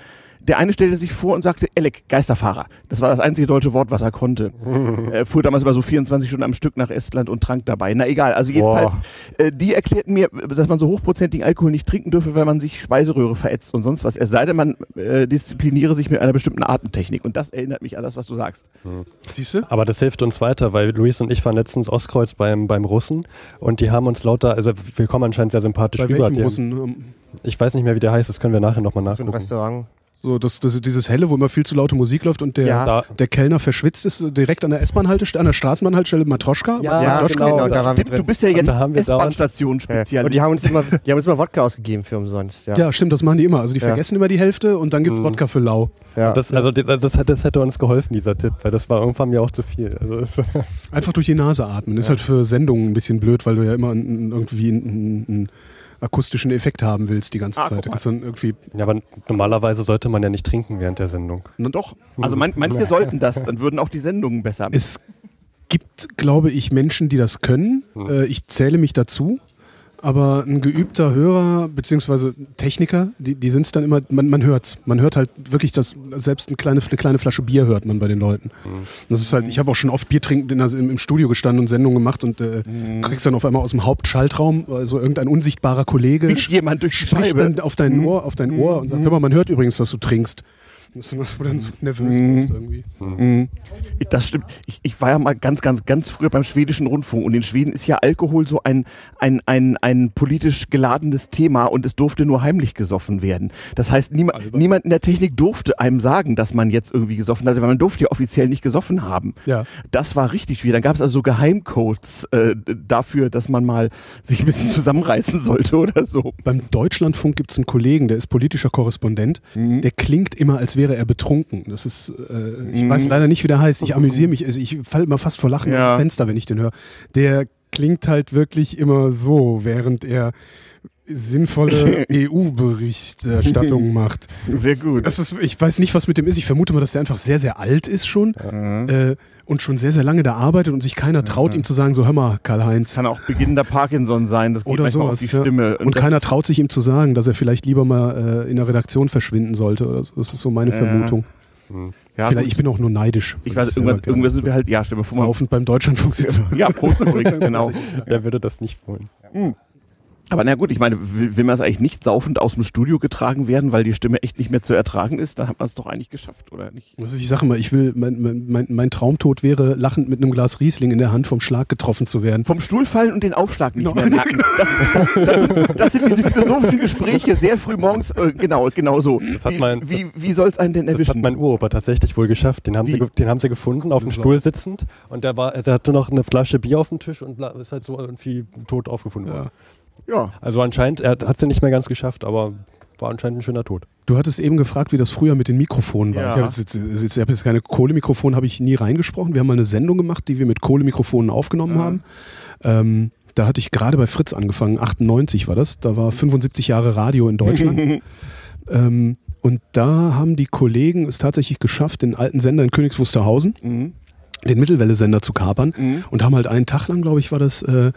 Der eine stellte sich vor und sagte, Elek, Geisterfahrer. Das war das einzige deutsche Wort, was er konnte. er fuhr damals immer so 24 Stunden am Stück nach Estland und trank dabei. Na egal, also jedenfalls, äh, die erklärten mir, dass man so hochprozentigen Alkohol nicht trinken dürfe, weil man sich Speiseröhre verätzt und sonst was. Es sei denn, man äh, diszipliniere sich mit einer bestimmten Atemtechnik. Und das erinnert mich an das, was du sagst. Siehst du? Aber das hilft uns weiter, weil Luis und ich waren letztens Ostkreuz beim, beim Russen und die haben uns lauter, also wir kommen anscheinend sehr sympathisch Bei rüber. Russen? Ich weiß nicht mehr, wie der heißt, das können wir nachher nochmal So ein nachgucken. Restaurant. So, das, das ist dieses helle, wo immer viel zu laute Musik läuft und der, Ja. Der Kellner verschwitzt ist, direkt an der S-Bahn-Haltestelle, an der Straßenbahnhaltestelle Matroschka. Ja, Ja, Matroschka. genau, genau, da waren wir Stimmt, du drin. bist ja jetzt da haben wir dauernd- S-Bahn-Station Ja. speziell. Und die haben uns immer, die haben uns immer Wodka ausgegeben für umsonst. Ja. Ja, stimmt, das machen die immer. Also die Ja. vergessen immer die Hälfte und dann gibt's Mhm. Wodka für lau. Ja. das, also das, das, hat- das hätte uns geholfen, dieser Tipp, weil das war irgendwann mir auch zu viel. Also, Einfach durch die Nase atmen. Ist halt für Sendungen ein bisschen blöd, weil du ja immer irgendwie einen, einen akustischen Effekt haben willst die ganze Ah, Zeit. kannst dann irgendwie, ja, aber normalerweise sollte man ja nicht trinken während der Sendung. Na doch. Also man, manche sollten das, dann würden auch die Sendungen besser. es gibt, glaube ich, Menschen, die das können. Äh, ich zähle mich dazu. Aber ein geübter Hörer beziehungsweise Techniker, die, die sind es dann immer, man, man hört's. Man hört halt wirklich, dass selbst eine kleine, eine kleine Flasche Bier hört man bei den Leuten. Das ist halt, ich habe auch schon oft Bier trinkend in der, im, im Studio gestanden und Sendungen gemacht und äh, kriegst dann auf einmal aus dem Hauptschaltraum, also irgendein unsichtbarer Kollege Winkt jemand durch spricht dann auf dein Ohr, auf dein Ohr und sagt, hör mal, man hört übrigens, dass du trinkst. Das ist, wo du dann so nervös wirst irgendwie. Mhm. Ich- Das stimmt. Ich, ich war ja mal ganz, ganz, ganz früher beim schwedischen Rundfunk und in Schweden ist ja Alkohol so ein, ein, ein, ein politisch geladenes Thema und es durfte nur heimlich gesoffen werden. Das heißt, niema, niemand in der Technik durfte einem sagen, dass man jetzt irgendwie gesoffen hatte, weil man durfte ja offiziell nicht gesoffen haben. Ja. Das war richtig schwierig. Dann gab es also so Geheimcodes äh, dafür, dass man mal sich ein bisschen zusammenreißen sollte oder so. Beim Deutschlandfunk gibt es einen Kollegen, der ist politischer Korrespondent. Der klingt immer, als wäre er betrunken. Das ist, äh, ich Mhm. weiß leider nicht, wie der heißt. Ich amüsiere mich, also ich falle immer fast vor Lachen Ja. aus dem Fenster, wenn ich den höre. Der klingt halt wirklich immer so, während er sinnvolle EU-Berichterstattung macht. Sehr gut. Das ist, ich weiß nicht, was mit dem ist. Ich vermute mal, dass der einfach sehr, sehr alt ist schon äh, und schon sehr, sehr lange da arbeitet und sich keiner traut, ihm zu sagen, so hör mal, Karl-Heinz. Kann auch beginnender Parkinson sein. Das geht Oder manchmal sowas. auf die ja. Stimme. Und das keiner traut sich ihm zu sagen, dass er vielleicht lieber mal äh, in der Redaktion verschwinden sollte. Oder so. Das ist so meine Ja. Vermutung. Ja, vielleicht, ich bin auch nur neidisch. Ich weiß, gerne irgendwas sind wir halt, ja, stimme vor mal. saufend beim Deutschlandfunk sitzen. Ja, Prost genau. Wer würde das nicht wollen? Aber na gut, ich meine, will, will man es eigentlich nicht saufend aus dem Studio getragen werden, weil die Stimme echt nicht mehr zu ertragen ist? Da hat man es doch eigentlich geschafft, oder nicht? Also ich sage mal, ich will, mein, mein, mein, mein Traumtod wäre, lachend mit einem Glas Riesling in der Hand vom Schlag getroffen zu werden. Vom Stuhl fallen und den Aufschlag nicht mehr merken. Das, das, das sind diese philosophischen Gespräche sehr früh morgens, äh, genau, genau so. Das hat wie mein- wie, wie soll es einen denn Das hat erwischen? mein Uropa tatsächlich wohl geschafft. Den haben, Wie? sie, den haben sie gefunden, auf dem Stuhl sitzend. Und der war, also er hatte noch eine Flasche Bier auf dem Tisch und ist halt so irgendwie tot aufgefunden worden. Ja. Also anscheinend, er hat es ja nicht mehr ganz geschafft, aber war anscheinend ein schöner Tod. Du hattest eben gefragt, wie das früher mit den Mikrofonen war. Ja. Ich habe jetzt, hab jetzt keine Kohlemikrofone, habe ich nie reingesprochen. Wir haben mal eine Sendung gemacht, die wir mit Kohlemikrofonen aufgenommen haben. Ähm, da hatte ich gerade bei Fritz angefangen, 98 war das. Da war 75 Jahre Radio in Deutschland. ähm, und da haben die Kollegen es tatsächlich geschafft, den alten Sender in Königs Wusterhausen, Mhm. Den Mittelwelle-Sender zu kapern und haben halt einen Tag lang, glaube ich, war das äh,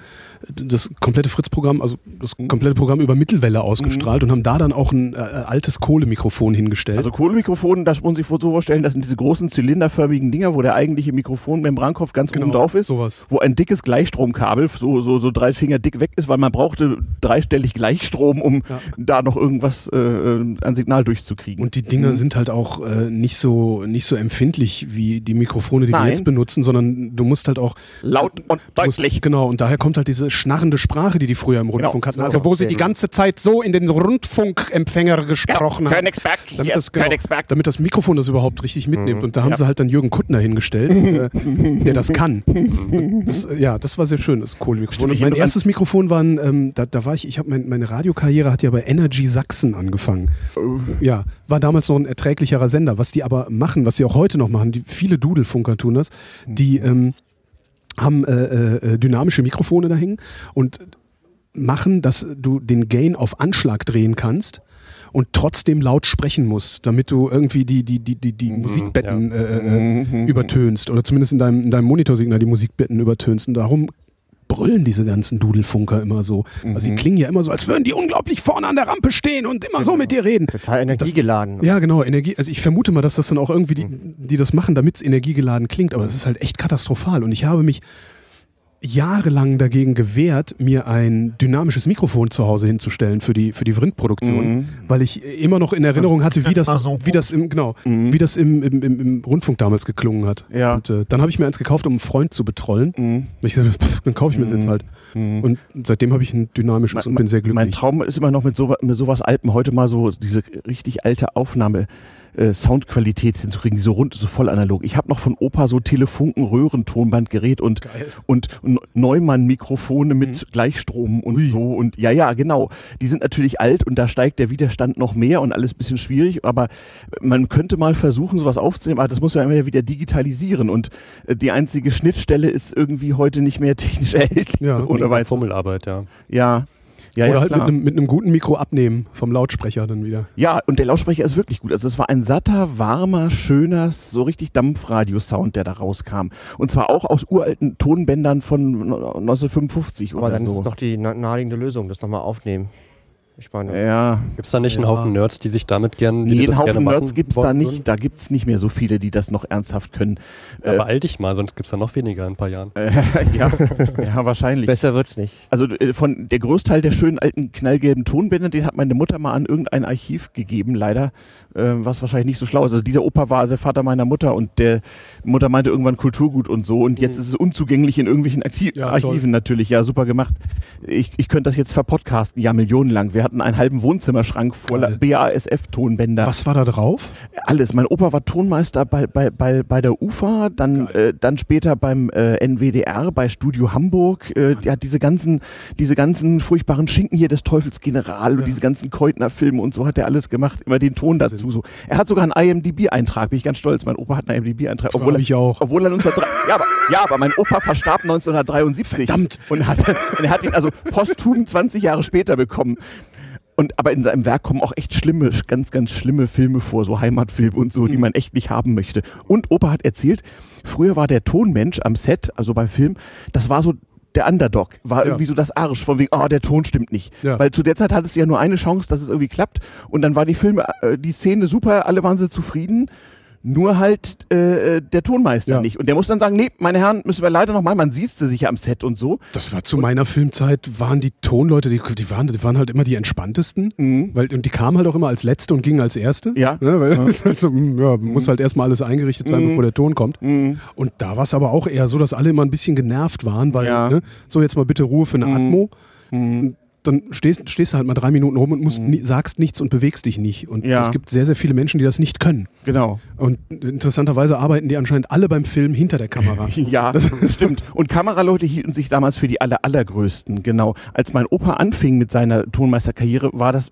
das komplette Fritz-Programm, also das Mhm. komplette Programm über Mittelwelle ausgestrahlt und haben da dann auch ein äh, altes Kohlemikrofon hingestellt. Also Kohlemikrofone, das muss man sich so vorstellen, das sind diese großen zylinderförmigen Dinger, wo der eigentliche Mikrofonmembrankopf ganz Genau, oben drauf ist. sowas. Wo ein dickes Gleichstromkabel so, so, so drei Finger dick weg ist, weil man brauchte dreistellig Gleichstrom, um da noch irgendwas äh, äh, an Signal durchzukriegen. Und die Dinger sind halt auch äh, nicht so nicht so empfindlich wie die Mikrofone, die Nein. wir jetzt benutzen, sondern du musst halt auch Laut und du musst, deutlich. genau und daher kommt halt diese schnarrende Sprache, die die früher im Rundfunk Genau, hatten. so. Also wo sie die ganze Zeit so in den Rundfunkempfänger gesprochen haben. Königsberg, Damit hier das, genau, damit das Mikrofon das überhaupt richtig mitnimmt. Und da haben Ja. sie halt dann Jürgen Kuttner hingestellt, äh, der das kann. Das, äh, ja, das war sehr schön, das Kohlemikrofon. Und mein erstes Mikrofon war ein, ähm, da, da war ich, ich habe mein, meine Radiokarriere hat ja bei Energy Sachsen angefangen. Ja, war damals noch ein erträglicherer Sender. Was die aber machen, was sie auch heute noch machen, die, viele Dudelfunker tun das, die ähm, haben äh, äh, dynamische Mikrofone da hängen und machen, dass du den Gain auf Anschlag drehen kannst und trotzdem laut sprechen musst, damit du irgendwie die, die, die, die, die Musikbetten äh, äh, übertönst oder zumindest in deinem, in deinem Monitorsignal die Musikbetten übertönst. Und darum brüllen diese ganzen Dudelfunker immer so. Also sie klingen ja immer so, als würden die unglaublich vorne an der Rampe stehen und immer so mit dir reden. Total energiegeladen. Ja, genau, Energie. Also ich vermute mal, dass das dann auch irgendwie die, die das machen, damit es energiegeladen klingt, aber das ist halt echt katastrophal. Und ich habe mich jahrelang dagegen gewehrt, mir ein dynamisches Mikrofon zu Hause hinzustellen für die, für die Vrind-Produktion, weil ich immer noch in Erinnerung hatte, wie das, wie das im, genau, wie das im, im, im, im Rundfunk damals geklungen hat. Ja. Und äh, dann habe ich mir eins gekauft, um einen Freund zu betrollen. Und ich gesagt, pff, dann kaufe ich mir das jetzt halt. Und seitdem habe ich ein dynamisches und bin sehr glücklich. Mein Traum ist immer noch mit, so, mit sowas Alpen heute mal so diese richtig alte Aufnahme. Äh, Soundqualität hinzukriegen, die so rund so voll analog. Ich habe noch von Opa so Telefunken, Röhren, Tonbandgerät und, und Neumann-Mikrofone mit Gleichstrom und so. Und ja, ja, genau. Die sind natürlich alt und da steigt der Widerstand noch mehr und alles ein bisschen schwierig. Aber man könnte mal versuchen, sowas aufzunehmen, aber das muss man immer wieder digitalisieren. Und äh, die einzige Schnittstelle ist irgendwie heute nicht mehr technisch erhältlich. Ja, so ohne. Formelarbeit, ja. Ja. Ja, Oder ja, halt mit einem, mit einem guten Mikro abnehmen vom Lautsprecher dann wieder. Ja, und der Lautsprecher ist wirklich gut. Also es war ein satter, warmer, schöner, so richtig Dampfradio-Sound, der da rauskam. Und zwar auch aus uralten Tonbändern von 1955 Aber oder dann ist so. es doch die na- naheliegende Lösung, das nochmal aufnehmen. Ich meine, ja, Gibt es da nicht einen Ja. Haufen Nerds, die sich damit gern die nee, das einen gerne Haufen machen Nerds gibt's da wollen nicht. würden? Da gibt's nicht mehr so viele, die das noch ernsthaft können. Ja, beeil dich mal, sonst gibt es da noch weniger in ein paar Jahren. Äh, ja, ja, wahrscheinlich. besser wird's nicht. Also äh, von der Großteil der schönen alten knallgelben Tonbänder, den hat meine Mutter mal an irgendein Archiv gegeben, leider, äh, was wahrscheinlich nicht so schlau ist. Also dieser Opa war der Vater meiner Mutter und der Mutter meinte irgendwann Kulturgut und so und jetzt ist es unzugänglich in irgendwelchen Akti Ja, Archiven toll. natürlich. Ja, super gemacht. Ich, ich könnte das jetzt verpodcasten, ja, millionenlang. Wir hatten einen halben Wohnzimmerschrank voller. BASF-Tonbänder. Was war da drauf? Alles. Mein Opa war Tonmeister bei, bei, bei, bei der UFA, dann, äh, dann später beim äh, NWDR, bei Studio Hamburg. Äh, der hat diese ganzen, diese ganzen furchtbaren Schinken hier des Teufels General und diese ganzen Keutner-Filme und so hat er alles gemacht. Immer den Ton dazu. So. Er hat sogar einen IMDb-Eintrag, bin ich ganz stolz. Mein Opa hat einen IMDb-Eintrag. Obwohl, er- ich auch. obwohl er 1903, ja, aber, ja, aber mein Opa verstarb 1973. Verdammt. Und, hat, und er hat ihn also posthum 20 Jahre später bekommen. Und aber in seinem Werk kommen auch echt schlimme, ganz, ganz schlimme Filme vor, so Heimatfilme und so, die man echt nicht haben möchte. Und Opa hat erzählt, früher war der Tonmensch am Set, also beim Film, das war so der Underdog, war Ja. irgendwie so das Arsch, von wegen, oh, der Ton stimmt nicht. Ja. Weil zu der Zeit hattest du ja nur eine Chance, dass es irgendwie klappt. Und dann war die Filme, äh, die Szene super, alle waren sie zufrieden. Nur halt äh, der Tonmeister Ja. nicht. Und der muss dann sagen, nee, meine Herren, müssen wir leider nochmal, man sieht sie sicher am Set und so. Das war zu meiner Filmzeit, waren die Tonleute, die, die, waren, die waren halt immer die entspanntesten. Weil, und die kamen halt auch immer als Letzte und gingen als Erste. Mhm. Ja. Ne, weil also, ja, muss halt erstmal alles eingerichtet sein, bevor der Ton kommt. Und da war es aber auch eher so, dass alle immer ein bisschen genervt waren, weil, Ja. ne, so jetzt mal bitte Ruhe für eine Atmo. Dann stehst, stehst du halt mal drei Minuten rum und musst nie, sagst nichts und bewegst dich nicht. Und Ja. es gibt sehr, sehr viele Menschen, die das nicht können. Genau. Und interessanterweise arbeiten die anscheinend alle beim Film hinter der Kamera. Ja, das stimmt. Und Kameraleute hielten sich damals für die aller, allergrößten, genau. Als mein Opa anfing mit seiner Tonmeisterkarriere, war das,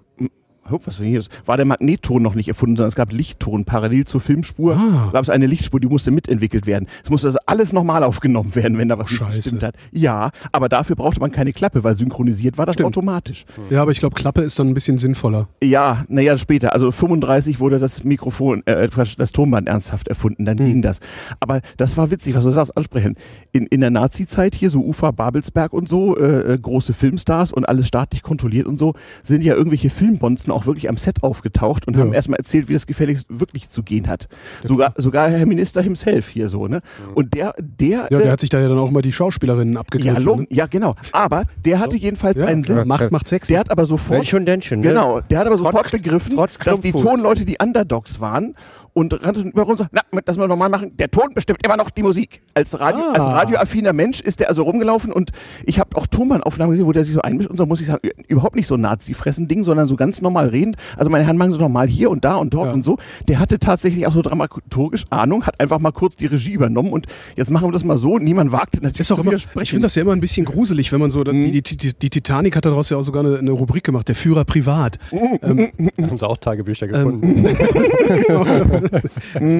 was war hier? War der Magnetton noch nicht erfunden, sondern es gab Lichtton. Parallel zur Filmspur Ah. gab es eine Lichtspur, die musste mitentwickelt werden. Es musste also alles nochmal aufgenommen werden, wenn da was nicht Scheiße. gestimmt hat. Ja, aber dafür brauchte man keine Klappe, weil synchronisiert war das Stimmt. automatisch. Ja, aber ich glaube, Klappe ist dann ein bisschen sinnvoller. Ja, naja, später. Also 35 wurde das Mikrofon, äh, Quatsch, das Tonband ernsthaft erfunden, dann ging das. Aber das war witzig, was du sagst, ansprechen. In, in der Nazi-Zeit hier, so Ufa, Babelsberg und so, äh, äh, große Filmstars und alles staatlich kontrolliert und so, sind ja irgendwelche Filmbonzen auch wirklich am Set aufgetaucht und Ja. haben erstmal erzählt, wie das gefälligst wirklich zu gehen hat. Sogar, sogar Herr Minister himself hier so, ne? Und der, der, Ja, äh, der hat sich da ja dann auch mal die Schauspielerinnen ja, abgegriffen. lo- ne? ja, genau. Aber der hatte jedenfalls ja, einen. Sinn. Macht, macht sexy. Der hat aber sofort Dännchen, ne? Genau, der hat aber sofort Trotz- begriffen, trotz dass die. Tonleute die Underdogs waren und rannte über uns und sagt, na, das wir nochmal machen, der Ton bestimmt immer noch die Musik. Als, Radio, Ah. als radioaffiner Mensch ist der also rumgelaufen und ich habe auch Tonbandaufnahmen gesehen, wo der sich so einmischt und so, muss ich sagen, überhaupt nicht so Nazi-Fressen-Ding, sondern so ganz normal redend. Also meine Herren machen so normal hier und da und dort Ja. und so. Der hatte tatsächlich auch so dramaturgisch Ahnung, hat einfach mal kurz die Regie übernommen und jetzt machen wir das mal so. Niemand wagte natürlich Ist auch zu immer, widersprechen. ich finde das ja immer ein bisschen gruselig, wenn man so, die, die, die, die Titanic hat daraus ja auch sogar eine, eine Rubrik gemacht, der Führer privat. Haben sie auch Tagebücher gefunden.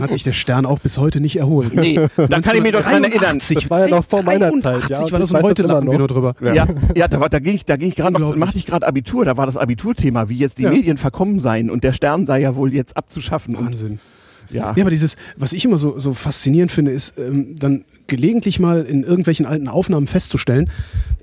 Hat sich der Stern auch bis heute nicht erholt. Nee, da kann ich mich doch dran erinnern. 83 Das war ja noch vor meiner Zeit, 83 ja, und war das und heute lachen wir nur drüber. Ja, ja, da, war, da ging ich, da ging ich gerade noch, machte ich gerade Abitur, da war das Abiturthema, wie jetzt die Ja. Medien verkommen seien und der Stern sei ja wohl jetzt abzuschaffen. Und, Wahnsinn. ja. Ja, aber dieses, was ich immer so, so faszinierend finde, ist ähm, dann gelegentlich mal in irgendwelchen alten Aufnahmen festzustellen,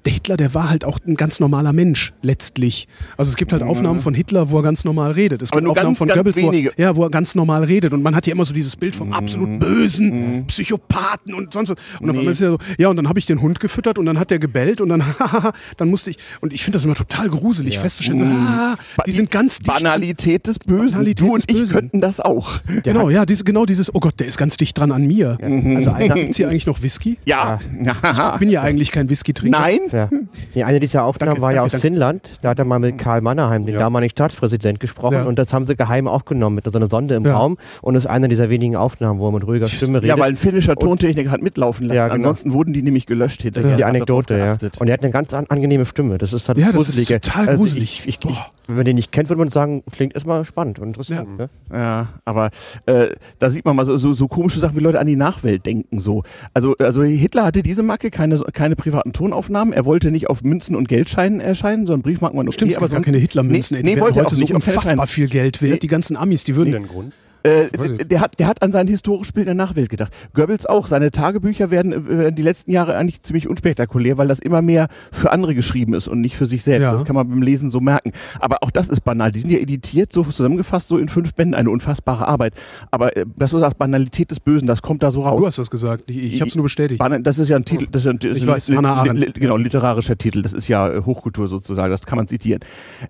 der Hitler, der war halt auch ein ganz normaler Mensch, letztlich. Also es gibt halt Aufnahmen von Hitler, wo er ganz normal redet. Es gibt Aufnahmen ganz, von ganz Goebbels, wo er, ja, wo er ganz normal redet. Und man hat ja immer so dieses Bild vom absolut bösen Psychopathen und sonst was. Und auf Nee. einmal ist er so, ja, und dann habe ich den Hund gefüttert und dann hat der gebellt und dann, dann musste ich, und ich finde das immer total gruselig festzustellen, so, ah, die sind ganz dicht an- Banalität des Bösen. Banalität du und ich Bösen. könnten das auch. Genau, ja, diese, genau dieses, oh Gott, der ist ganz dicht dran an mir. Also gibt es hier eigentlich noch Whisky? Ja. Ich bin ja eigentlich kein Whisky-Trinker. Nein? Ja. Nee, eine dieser Aufnahmen Danke, war ja danke, aus danke. Finnland. Da hat er mal mit Karl Mannerheim, den damaligen Staatspräsident, gesprochen. Ja. Und das haben sie geheim aufgenommen mit so einer Sonde im Ja. Raum. Und das ist einer dieser wenigen Aufnahmen, wo er mit ruhiger Stimme redet. Ja, weil ein finnischer Tontechniker hat mitlaufen lassen. Ja, genau. Ansonsten wurden die nämlich gelöscht das ist die Anekdote, ja. Und er hat eine ganz an angenehme Stimme. Das ist halt Ja, das ist total gruselig. Ich, ich, ich, wenn man den nicht kennt, würde man sagen, klingt erstmal spannend und interessant. Ne? Ja, aber äh, da sieht man mal so, so, so komische Sachen, wie Leute an die Nachwelt denken. So. Also, also Hitler hatte diese Macke, keine, keine privaten Tonaufnahmen. Er wollte nicht auf Münzen und Geldscheinen erscheinen, sondern Briefmarken waren okay. Stimmt, es aber gar sonst- keine Hitlermünzen. Nee, ey, die nee, heute so unfassbar viel Geld wert. Nee. Die ganzen Amis, die würden... Den Grund. Äh, der, hat, der hat an sein historisches Bild der Nachwelt gedacht. Goebbels auch. Seine Tagebücher werden äh, die letzten Jahre eigentlich ziemlich unspektakulär, weil das immer mehr für andere geschrieben ist und nicht für sich selbst. Ja. Das kann man beim Lesen so merken. Aber auch das ist banal. Die sind ja editiert, so zusammengefasst, so in fünf Bänden, eine unfassbare Arbeit. Aber äh, was du sagst, Banalität des Bösen, das kommt da so raus. Du hast das gesagt. Ich, ich habe es nur bestätigt. Bana- Das ist ja ein Titel, das ist ja ein, das Ich weiß, Hannah Arendt. genau, literarischer Titel. Das ist ja äh, Hochkultur sozusagen, das kann man zitieren.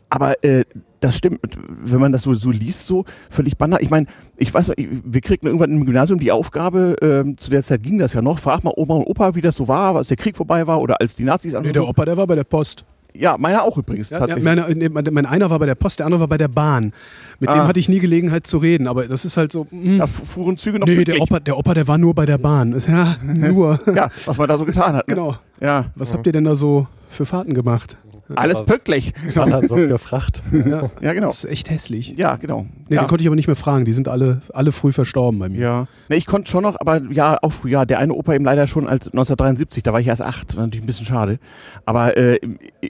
Aber äh, das stimmt, wenn man das so, so liest, so völlig banal. Ich meine, ich weiß, ich- wir kriegten irgendwann im Gymnasium die Aufgabe, ähm, zu der Zeit ging das ja noch, frag mal Oma und Opa, wie das so war, als der Krieg vorbei war oder als die Nazis Nee, der Opa, der war bei der Post. Ja, meiner auch übrigens, Ja, ja, tatsächlich. meine, nee, mein, einer war bei der Post, der andere war bei der Bahn. Mit dem Ah. hatte ich nie Gelegenheit zu reden, aber das ist halt so... mm. da fu- fuhren Züge noch Nee, der. Opa, der Opa, der war nur bei der Bahn. Ist- Ja, nur. Ja, was man da so getan hat. Ne? Genau. Ja, Was habt ihr denn da so für Fahrten gemacht? Alles pünktlich. War so gefracht. Ja, Ja, genau. das ist echt hässlich. Ja, genau. Nee, ja. den konnte ich aber nicht mehr fragen. Die sind alle, alle früh verstorben bei mir. Ja. Ne, ich konnte schon noch, aber ja, auch früher. Der eine Opa eben leider schon als 1973, da war ich erst acht, war natürlich ein bisschen schade. Aber äh,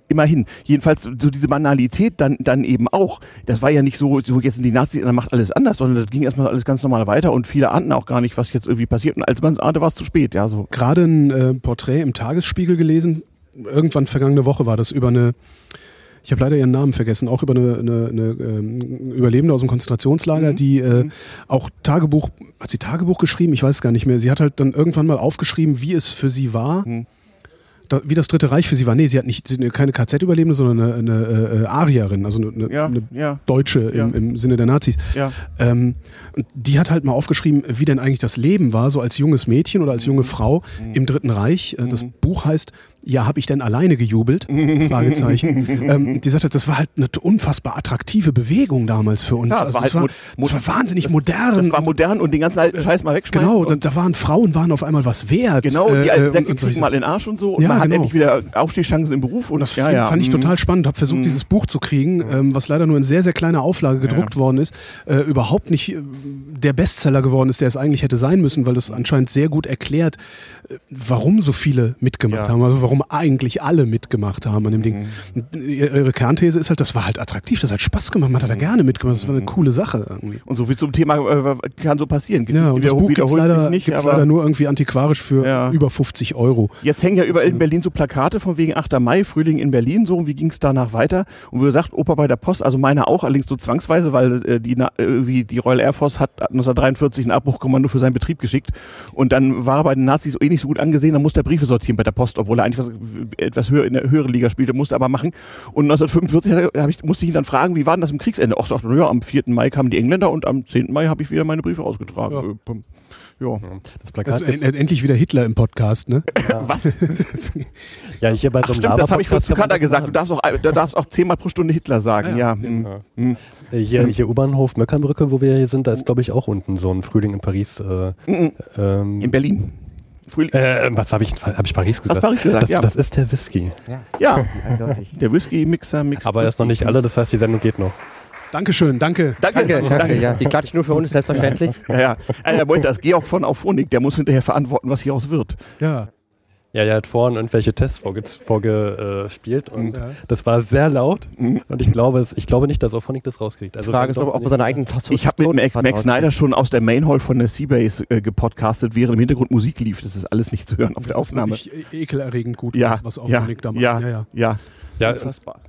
immerhin. Jedenfalls so diese Banalität dann, dann eben auch. Das war ja nicht so, so jetzt sind die Nazis, dann macht alles anders, sondern das ging erstmal alles ganz normal weiter und viele ahnten auch gar nicht, was jetzt irgendwie passiert. Und als man es ahnte, war es zu spät, ja, so. Gerade ein äh, Porträt im Tagesspiegel gelesen. Irgendwann vergangene Woche war das über eine Ich habe leider ihren Namen vergessen, auch über eine, eine, eine ähm, Überlebende aus dem Konzentrationslager, Mhm. die äh, auch Tagebuch, hat sie Tagebuch geschrieben? Ich weiß es gar nicht mehr. Sie hat halt dann irgendwann mal aufgeschrieben, wie es für sie war. Mhm. Da, wie das Dritte Reich für sie war. Nee, sie hat nicht sie keine KZ-Überlebende, sondern eine, eine äh, äh, Arierin, also eine, Ja, eine ja, Deutsche Ja. im, im Sinne der Nazis. Ähm, und die hat halt mal aufgeschrieben, wie denn eigentlich das Leben war, so als junges Mädchen oder als junge Frau im Dritten Reich. Äh, Das Buch heißt Ja, habe ich denn alleine gejubelt? Fragezeichen. ähm, die sagte, das war halt eine unfassbar attraktive Bewegung damals für uns. Ja, das also war das, halt war, das war wahnsinnig modern. Das war modern und den ganzen alten Scheiß mal wegschmeißen. Genau, da, waren Frauen waren auf einmal was wert. Genau, die Äh, alten äh, Säcke solche kriegen mal in den Arsch und so und Ja, man hat genau. endlich wieder Aufstiegschancen im Beruf. Und das ja, ja. fand ich mhm. total spannend. Habe versucht, dieses Buch zu kriegen, ähm, was leider nur in sehr, sehr kleiner Auflage gedruckt worden ist. Äh, überhaupt nicht äh, der Bestseller geworden ist, der es eigentlich hätte sein müssen, weil das anscheinend sehr gut erklärt, äh, warum so viele mitgemacht haben. Also warum eigentlich alle mitgemacht haben an dem Ding. Und Ihre Kernthese ist halt, das war halt attraktiv, das hat Spaß gemacht, man hat da gerne mitgemacht, das war eine coole Sache irgendwie. Und so viel zum Thema äh, kann so passieren. Ja, und das Buch gibt es leider, nicht, gibt's leider nur irgendwie antiquarisch für Ja. über 50 Euro. Jetzt hängen ja überall in Berlin so Plakate von wegen 8. Mai, Frühling in Berlin, so, und wie ging es danach weiter? Und wie gesagt, Opa bei der Post, also meine auch, allerdings so zwangsweise, weil äh, die, na- irgendwie die Royal Air Force hat 1943 ein Abbruchkommando für seinen Betrieb geschickt und dann war er bei den Nazis eh nicht so gut angesehen, dann musste er Briefe sortieren bei der Post, obwohl er eigentlich was, etwas höher in der höheren Liga spielte, musste aber machen. Und 1945 hat er- hab ich, musste ich ihn dann fragen, wie war denn das im Kriegsende? Ach, sagte, er, ja, am 4. Mai kamen die Engländer und am 10. Mai habe ich wieder meine Briefe ausgetragen. Ja. Äh. Ja. Das Plakat Also, endlich wieder Hitler im Podcast, ne? Was? ja, hier bei so Ach einem stimmt, das habe ich man Zuckerta das gesagt. Du darfst auch, du darfst auch zehnmal pro Stunde Hitler sagen. Ja, hm. Hm. Äh, Hier, hier U-Bahnhof Möckernbrücke, wo wir hier sind, da ist, glaube ich, auch unten so ein Frühling in Paris. Äh, ähm, in Berlin. Frühling. äh, was habe ich, hab ich Paris gesagt? Paris gesagt, das, ja. das ist der Whisky. Ja, der Whisky-Mixer mixt. Aber er ist noch nicht alle, das heißt, die Sendung geht noch. Dankeschön, danke. Danke, Danke, danke, ja. Die klatschen nur für uns, selbstverständlich. Ja, ja. Äh, Moment, das Georg von Auphonic, der muss hinterher verantworten, was hieraus wird. Ja. Ja, er hat vorhin irgendwelche Tests vorgespielt vorge, äh, und Ja. das war sehr laut Mhm. und ich glaube, es, ich glaube nicht, dass Auphonic das rauskriegt. Also Die Frage ist, wenn ob doch ob er seine eigenen Fass- Ich habe mit Mac aus- Snyder schon aus der Main Hall von der Seabase äh, gepodcastet, während im Hintergrund Musik lief. Das ist alles nicht zu hören auf Das der ist Aufnahme. wirklich e- ekelerregend gut, Ja, was, was ja, da macht. ja, ja, ja. Ja,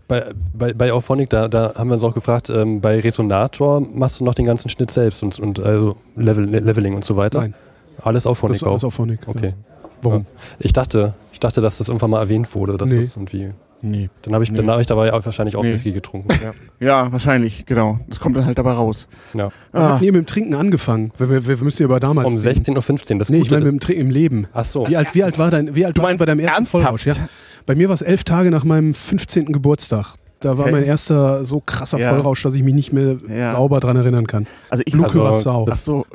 bei, bei, bei Auphonic, da, da haben wir uns auch gefragt, ähm, bei Resonator machst du noch den ganzen Schnitt selbst und, und also Level, Leveling und so weiter? Nein, Alles Auphonic das ist alles auch? auf Phonic. Okay. Ja. Warum? Ich dachte, ich dachte, dass das irgendwann mal erwähnt wurde, dass Nee. das irgendwie. Nee. Dann habe ich, dann Nee. hab ich dabei auch wahrscheinlich auch Nee. Whisky getrunken. Ja, wahrscheinlich, genau. Das kommt dann halt dabei raus. Ja. Wir Ah, hier mit dem Trinken angefangen. Wir, wir, wir müssen ja über damals Um reden. 16.15 Uhr. Das Nee, ich Gute meine mit dem Trinken im Leben. Ach so. Wie alt, wie alt war dein, wie alt Du warst du meinst bei deinem ersten? Vollrausch? Ja. Bei mir war es elf Tage nach meinem 15. Geburtstag. Da war Okay. mein erster so krasser Ja. Vollrausch, dass ich mich nicht mehr Ja. sauber dran erinnern kann. also ich, Blue Also, so.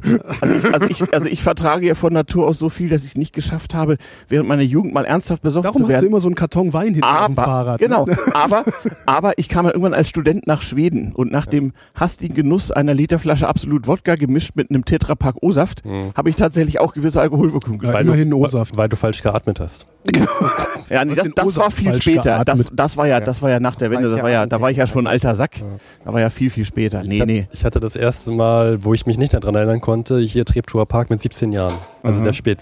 Also ich, also, ich, also ich vertrage ja von Natur aus so viel, dass ich es nicht geschafft habe, während meiner Jugend mal ernsthaft besorgt Darum zu hast du werden. immer so einen Karton Wein hinten auf dem aber, Fahrrad. ne? genau, aber, aber ich kam dann irgendwann als Student nach Schweden und nach dem hastigen Genuss einer Literflasche Absolut Wodka gemischt mit einem Tetrapack O-Saft Mhm. habe ich tatsächlich auch gewisse Alkoholwirkungen Ja, gespürt. immerhin du, O-Saft. Weil du falsch geatmet hast. Ja, nee, das, das war viel später. Das, das war ja, das war ja nach der Wende. Das war ja, da war ich ja schon ein alter Sack. Da war ja viel, viel später. Nee, ich, hab- nee. ich hatte das erste Mal, wo ich mich nicht daran erinnern konnte, hier Treptower Park mit 17 Jahren. Also Aha. sehr spät.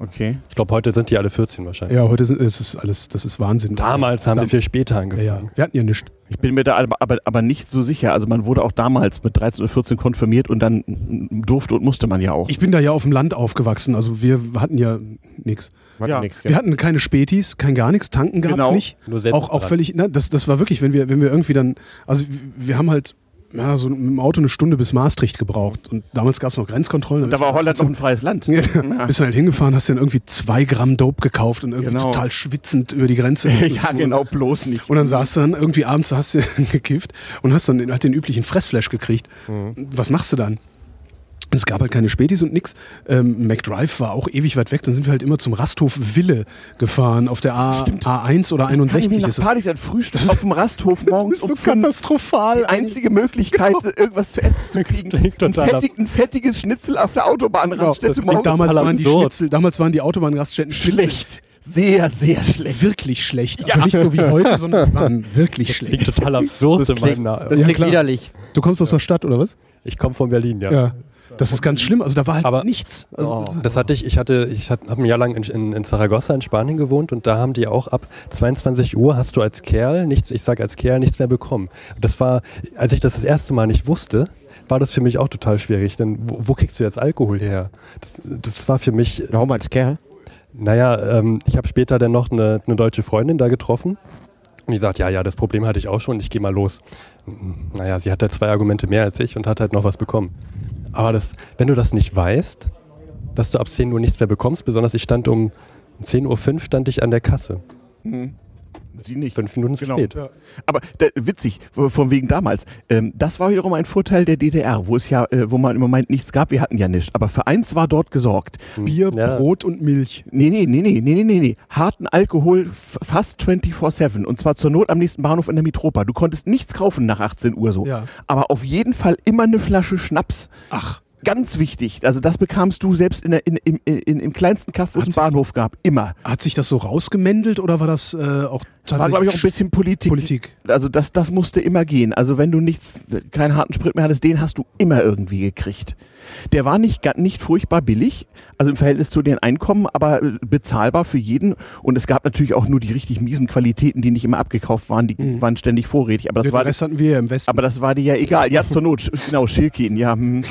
Okay. Ich glaube, heute sind die alle 14 wahrscheinlich. Ja, heute sind, es ist alles, das ist Wahnsinn. Damals haben wir viel später Ja, angefangen. ja. Wir hatten ja nichts. Ich bin mir da aber, aber, aber nicht so sicher. Also man wurde auch damals mit 13 oder 14 konfirmiert und dann durfte und musste man ja auch. Ich bin da ja auf dem Land aufgewachsen, also wir hatten ja nichts. Ja. nichts, Wir hatten keine Spätis, kein gar nichts, tanken gab es Genau. nicht. Nur selbst Auch, auch völlig, ne, das, das war wirklich, wenn wir, wenn wir irgendwie dann, also wir- wir haben halt ja, so mit dem Auto eine Stunde bis Maastricht gebraucht und damals gab es noch Grenzkontrollen. Und da war Holland noch ein freies Land. Ja, bist dann halt hingefahren, hast dann irgendwie zwei Gramm Dope gekauft und irgendwie Genau. total schwitzend über die Grenze. ja, genau, bloß nicht. Und dann saß du dann irgendwie abends, hast du gekifft und hast dann halt den üblichen Fressflash gekriegt. Was machst du dann? Es gab halt keine Spätis und nix. Ähm, McDrive war auch ewig weit weg. Dann sind wir halt immer zum Rasthof Wille gefahren. Auf der A, A1 oder 61 nach ist. Partys ein Frühstück auf dem Rasthof morgens um fünf. katastrophal. Die einzige Möglichkeit, irgendwas zu essen zu kriegen. klingt Ein, fettig, ein fettiges Schnitzel auf der Autobahnraststätte das klingt morgens. damals, waren die. Schnitzel, damals waren die Autobahnraststätten Schnitzel schlecht. Sehr, sehr schlecht. wirklich schlecht. Ja. Aber nicht so wie heute, sondern die waren wirklich schlecht. Klingt total absurd Das Na- Ja, klingt klar. widerlich. Du kommst aus der Stadt, oder was? Ich komme von Berlin, ja. Ja. Das ist ganz schlimm. Also da war halt Aber- nichts. Also, Das hatte ich, ich hatte, ich habe ein Jahr lang in, in, in Saragossa in Spanien gewohnt und da haben die auch ab 22 Uhr hast du als Kerl nichts, ich sage als Kerl nichts mehr bekommen. Das war, als ich das das erste Mal nicht wusste, war das für mich auch total schwierig. Denn wo, wo kriegst du jetzt Alkohol her? Das, das war für mich, Warum als Kerl? naja, ähm, ich habe später dann noch eine, eine deutsche Freundin da getroffen. Und die sagt, ja, ja, das Problem hatte ich auch schon, ich gehe mal los. Naja, sie hat halt zwei Argumente mehr als ich und hat halt noch was bekommen. Aber das, wenn du das nicht weißt, dass du ab 10 Uhr nichts mehr bekommst, besonders ich stand um 10.05 Uhr stand ich an der Kasse. Sie nicht. Fünf Minuten zu Genau. spät. Aber da, witzig, von wegen damals. Ähm, das war wiederum ein Vorteil der DDR, wo es ja, äh, wo man im Moment nichts gab. Wir hatten ja nichts. Aber für eins war dort gesorgt. Bier, Ja. Brot und Milch. Nee, nee, nee, nee, nee, nee, nee, nee. Harten Alkohol fast 24-7. Und zwar zur Not am nächsten Bahnhof in der Mitropa. Du konntest nichts kaufen nach 18 Uhr so. Ja. Aber auf jeden Fall immer eine Flasche Schnaps. Ach, Ganz wichtig. Also das bekamst du selbst in der, in, im, in, im kleinsten Kaff, wo es einen Bahnhof gab. Immer. hat sich das so rausgemändelt oder war das äh, auch Das war, glaube ich, auch ein bisschen Politik. Politik? Also das, das musste immer gehen. Also wenn du nichts, keinen harten Sprit mehr hattest, den hast du immer irgendwie gekriegt. Der war nicht, nicht furchtbar billig, also im Verhältnis zu den Einkommen, aber äh, bezahlbar für jeden. Und es gab natürlich auch nur die richtig miesen Qualitäten, die nicht immer abgekauft waren, die waren ständig vorrätig. Aber das Den war, Rest hatten wir ja im Westen. aber das war dir ja egal. Ja, zur Not, genau, Schilkin, ja. hm.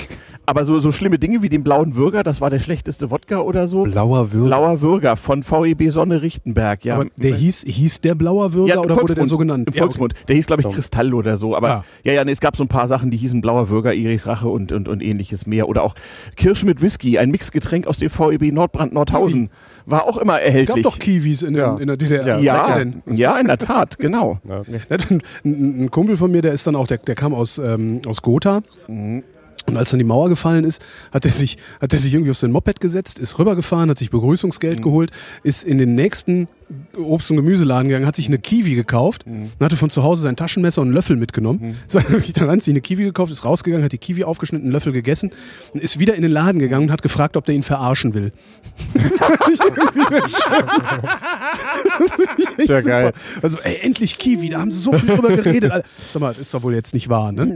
Aber so, so schlimme Dinge wie den blauen Würger, das war der schlechteste Wodka oder so. Blauer Würger. Blauer Würger von VEB Sonne Richtenberg, ja. aber der hieß, hieß der Blauer Würger im oder wurde der Volksmund, so genannt? Im Ja, okay. Volksmund. Der hieß, glaube ich. Kristall oder so. Aber Ah. ja, ja, nee, es gab so ein paar Sachen, die hießen Blauer Würger, Erichs Rache und, und, und ähnliches mehr. Oder auch Kirsch mit Whisky, ein Mixgetränk aus dem VEB Nordbrand Nordhausen. War auch immer gab erhältlich. doch Kiwis in, Ja. den, in der DDR. Ja. Ja, ja, in der Tat, genau. Ja, ein, ein Kumpel von mir, der ist dann auch, der, der kam aus, ähm, aus Gotha. Und als dann die Mauer gefallen ist, hat er sich, hat er sich irgendwie auf sein Moped gesetzt, ist rübergefahren, hat sich Begrüßungsgeld geholt, ist in den nächsten Obst- und Gemüseladen gegangen, hat sich eine Kiwi gekauft, und hatte von zu Hause sein Taschenmesser und einen Löffel mitgenommen. Ist dann wirklich dann sich eine Kiwi gekauft, ist rausgegangen, hat die Kiwi aufgeschnitten, einen Löffel gegessen und ist wieder in den Laden gegangen und hat gefragt, ob der ihn verarschen will. Das Sehr geil. Also, ey, endlich Kiwi, da haben sie so viel drüber geredet. Alter. Sag mal, das ist doch wohl jetzt nicht wahr, ne?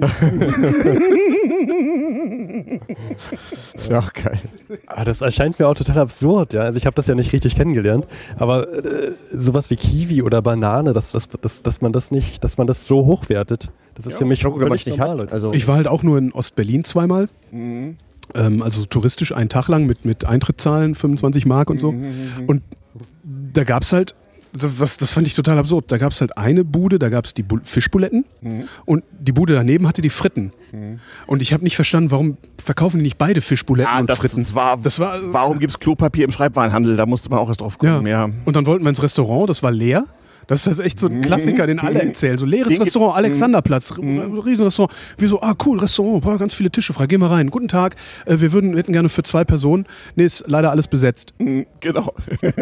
Ja, geil. Ah, das erscheint mir auch total absurd, ja. Also ich habe das ja nicht richtig kennengelernt, aber äh, sowas wie Kiwi oder Banane, dass, dass, dass, dass man das nicht, dass man das so hochwertet, das ist für mich Ja, gut, wenn man völlig nicht normal. hat. Also, Ich war halt auch nur in Ostberlin zweimal. Ähm, also touristisch einen Tag lang mit, mit Eintritt zahlen, 25 Mark und so. Und da gab es halt, das, das fand ich total absurd, da gab es halt eine Bude, da gab es die Bu Fischbuletten und die Bude daneben hatte die Fritten. Und ich habe nicht verstanden, warum verkaufen die nicht beide Fischbuletten Ja, und das, Fritten? das war, Das war, warum gibt es Klopapier im Schreibwarenhandel? Da musste man auch erst drauf ja. gucken. Ja. Und dann wollten wir ins Restaurant, das war leer. Das ist echt so ein Klassiker, den alle erzählen. So leeres Den- Restaurant, Alexanderplatz, R- Riesenrestaurant. Wir so, ah cool, Restaurant, boah, ganz viele Tische frei, geh mal rein. Guten Tag, äh, wir würden, wir hätten gerne für zwei Personen. Nee, ist leider alles besetzt. Genau.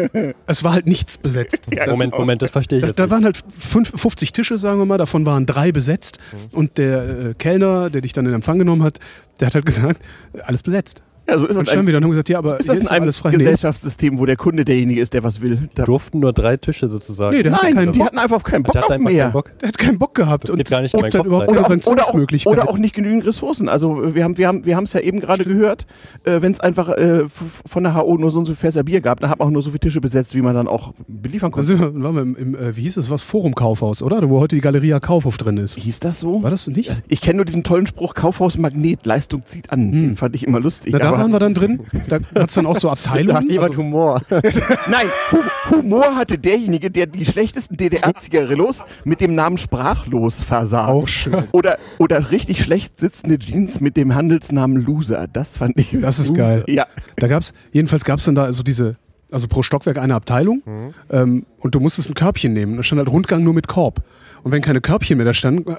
Es war halt nichts besetzt. Ja, Moment, genau. Moment, das verstehe ich Da, jetzt da nicht. waren halt fünf, 50 Tische, sagen wir mal, davon waren drei besetzt. Und der äh, Kellner, der dich dann in Empfang genommen hat, der hat halt gesagt, alles besetzt. Ja, so ist ein, wir dann und haben gesagt, ja, aber ist das in ist einem alles frei. Nee, Gesellschaftssystem, wo der Kunde derjenige ist, der was will. Da, Durften nur drei Tische sozusagen. Nee, der hat nein, keinen die Bock. hatten einfach keinen Bock Der auf einfach mehr. keinen Bock. der hat keinen Bock gehabt Das geht gar nicht und dann Kopf überhaupt oder, auch, Zahlungsmöglichkeiten. oder auch nicht genügend Ressourcen. Also wir haben wir haben wir haben es ja eben gerade gehört, äh, wenn es einfach äh, von der HO nur so und so Fässer Bier gab, dann hat man auch nur so viele Tische besetzt, wie man dann auch beliefern konnte. wir, waren wir im, im äh, wie hieß es, was Forum Kaufhaus, oder? Wo heute die Galeria Kaufhof drin ist. Hieß das so? War das nicht? Also Ich kenne nur diesen tollen Spruch Kaufhaus Magnet, Leistung zieht an. Den fand ich immer lustig. Na, waren wir dann drin. Da hat es dann auch so da hat Abteilungen. jemand Humor. Nein, Hu- Humor hatte derjenige, der die schlechtesten DDR-Zigarillos mit dem Namen Sprachlos versah. Auch schön. Oder, oder richtig schlecht sitzende Jeans mit dem Handelsnamen Loser. Das fand ich. Das ist geil. Ja. Da gab's, jedenfalls gab es dann da also diese, also pro Stockwerk eine Abteilung ähm, und du musstest ein Körbchen nehmen. Da stand halt Rundgang nur mit Korb. Und wenn keine Körbchen mehr da standen, äh,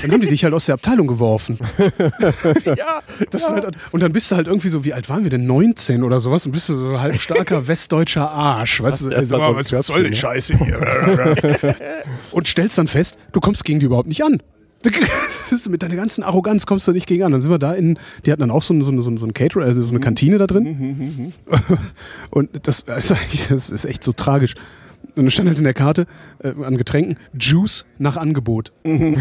dann haben die dich halt aus der Abteilung geworfen. ja. Das war halt, und dann bist du halt irgendwie so, wie alt waren wir denn? 19 oder sowas und bist du so ein halb starker westdeutscher Arsch. Weißt du, also, mal was, soll die Scheiße hier? und stellst dann fest, du kommst gegen die überhaupt nicht an. Mit deiner ganzen Arroganz kommst du nicht gegen an. Dann sind wir da in, die hatten dann auch so, ein- so, ein- so, ein- so ein Caterer, also so eine Kantine da drin. Und das, das, ist echt so tragisch. Und dann stand halt in der Karte äh, an Getränken Juice nach Angebot. ich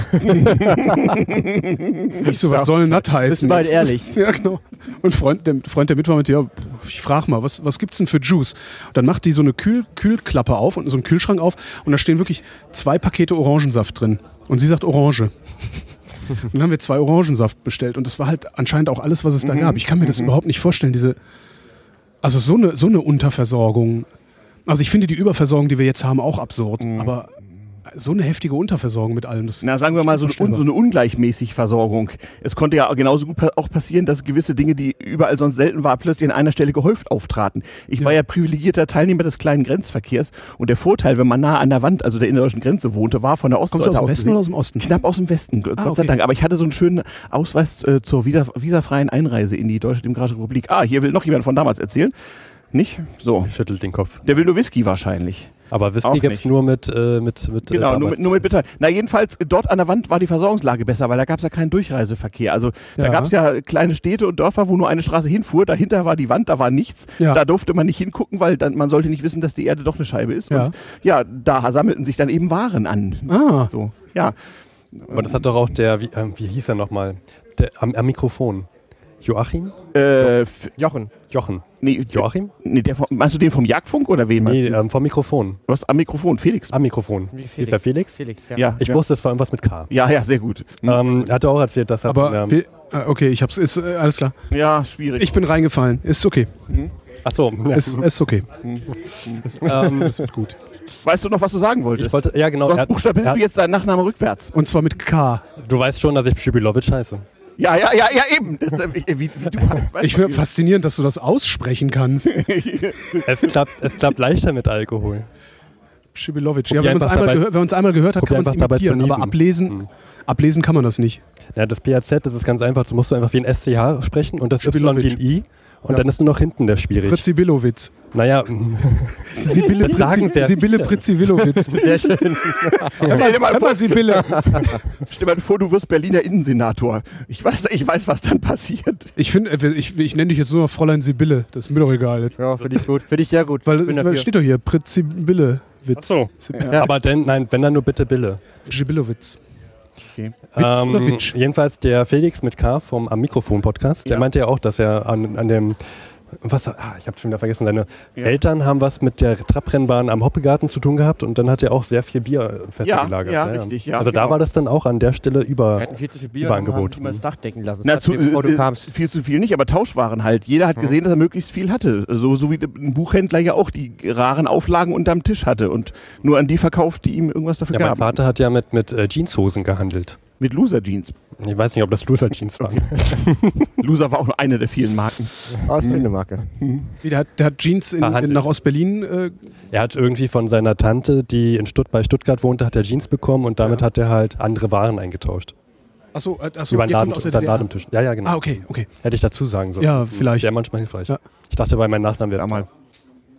so, was soll denn das heißen? Bist Jetzt- ehrlich. Ja, genau. Und Freund, der Freund, der mit war, meinte, ja, ich frage mal, was, was gibt's denn für Juice? Und dann macht die so eine Kühl, Kühlklappe auf und so einen Kühlschrank auf und da stehen wirklich zwei Pakete Orangensaft drin. Und sie sagt Orange. Und dann haben wir zwei Orangensaft bestellt und das war halt anscheinend auch alles, was es da gab. Ich kann mir das überhaupt nicht vorstellen, diese, also so eine, so eine Unterversorgung. Also ich finde die Überversorgung, die wir jetzt haben, auch absurd. Aber so eine heftige Unterversorgung mit allem. Das Na, sagen wir mal, so eine, so eine ungleichmäßig Versorgung. Es konnte ja genauso gut auch passieren, dass gewisse Dinge, die überall sonst selten war, plötzlich an einer Stelle gehäuft auftraten. Ich war ja privilegierter Teilnehmer des kleinen Grenzverkehrs und der Vorteil, wenn man nah an der Wand, also der innerdeutschen Grenze wohnte, war von der Kommst du Ostseite aus dem Westen oder aus dem Osten? Knapp aus dem Westen, Gott Ah, sei okay. Dank. Aber ich hatte so einen schönen Ausweis äh, zur visa visafreien Einreise in die Deutsche Demokratische Republik. Ah, hier will noch jemand von damals erzählen. Nicht? So. Schüttelt den Kopf. Der will nur Whisky wahrscheinlich. Aber Whisky gibt es nur mit, äh, mit, mit äh, Genau, nur damals. mit, nur mit Beteiligung. Na, jedenfalls, äh, dort an der Wand war die Versorgungslage besser, weil da gab es ja keinen Durchreiseverkehr. Also da Ja. gab es ja kleine Städte und Dörfer, wo nur eine Straße hinfuhr. Dahinter war die Wand, da war nichts. Ja. Da durfte man nicht hingucken, weil dann, man sollte nicht wissen, dass die Erde doch eine Scheibe ist. Ja. Und ja, da sammelten sich dann eben Waren an. Ah, So, ja. Aber das hat doch auch der, wie, ähm, wie hieß er nochmal? Der, am, am Mikrofon. Joachim? Äh, Jochen. Jochen. nee, Joachim? nee der vom, meinst du den vom Jagdfunk oder wen meinst Nee, du? ähm, vom Mikrofon. Was am Mikrofon? Felix. Am Mikrofon. Ist der Felix? Felix, ja. ja, Ich ja. wusste, es war irgendwas mit K. Ja, ja, sehr gut. Hm. Ähm, er hat auch erzählt, dass er aber ähm, ah, okay, ich hab's, ist äh, alles klar. Ja, schwierig. Ich bin reingefallen. Ist okay. Achso, ja. Ist, ist okay. ähm, Ist gut. weißt du noch, was du sagen wolltest? ich wollte, ja genau, Sonst er, buchstabierst er, du jetzt deinen Nachnamen rückwärts. Und zwar mit K. du weißt schon, dass ich Schibilovic heiße. Ja, ja, ja, ja, eben. Das, äh, wie, wie weißt Ich finde faszinierend, dass du das aussprechen kannst. Es klappt, es klappt leichter mit Alkohol. Schibilovic. Ja, wenn man uns einfach einmal, dabei- gehört, wenn man uns einmal gehört hat, kann man es imitieren. Aber ablesen, Mhm. ablesen kann man das nicht. Ja, das PAZ, das ist ganz einfach. Du musst einfach wie ein SCH sprechen und das Y wie ein I. Und Ja. dann ist nur noch hinten der schwierig. Fritzi Billowitz. Naja, Sibylle, Pritzi, Sibylle viele. Pritzi Willowitz. Sehr schön. Stell dir mal Hör vor, mal, Sibylle. Stell dir mal vor, du wirst Berliner Innensenator. Ich weiß, ich weiß, was dann passiert. Ich finde, äh, ich, ich nenne dich jetzt nur noch Fräulein Sibylle. Das ist mir doch egal jetzt. Ja, finde ich gut. Finde ich sehr gut. Weil es steht doch hier, Pritzi Bille. Witz. Ach Ja. aber denn, nein, wenn dann nur bitte Bille. Sibillowitz. Ähm, oder Witsch? jedenfalls der Felix mit K vom Am Mikrofon Podcast, der Ja. meinte ja auch, dass er an, an dem was, ah, ich habe schon wieder vergessen, seine Ja. Eltern haben was mit der Trabrennbahn am Hoppegarten zu tun gehabt und dann hat er auch sehr viel Bier fest Ja, gelagert. ja, richtig, ja, also da genau. war das dann auch an der Stelle Wir über. hatten viel zu viel Bier Überangebot. haben das Dach decken lassen. Na, zu, äh, kamst. viel zu viel nicht, aber Tauschwaren halt. Jeder hat gesehen, dass er möglichst viel hatte. So, so wie ein Buchhändler ja auch die raren Auflagen unterm Tisch hatte und nur an die verkauft, die ihm irgendwas dafür Ja, mein gaben. Vater hat ja mit, mit äh, Jeanshosen gehandelt. Mit Loser Jeans. Ich weiß nicht, ob das Loser Jeans waren. Loser war auch nur eine der vielen Marken. Aus Marke. Wie, der, hat, der hat Jeans in, Verhandelt. in, nach Ostberlin. Äh, Er hat irgendwie von seiner Tante, die in Stutt bei Stuttgart wohnte, hat er Jeans bekommen und damit hat er halt andere Waren eingetauscht. achso, äh, achso Über den Laden, kommt aus der unter den. Ladentisch. Ja, ja, genau. Ah, okay, okay. Hätte ich dazu sagen sollen. Ja, vielleicht. Wäre manchmal hilfreich. Ja. Ich dachte, bei meinem Nachnamen wäre es Damals.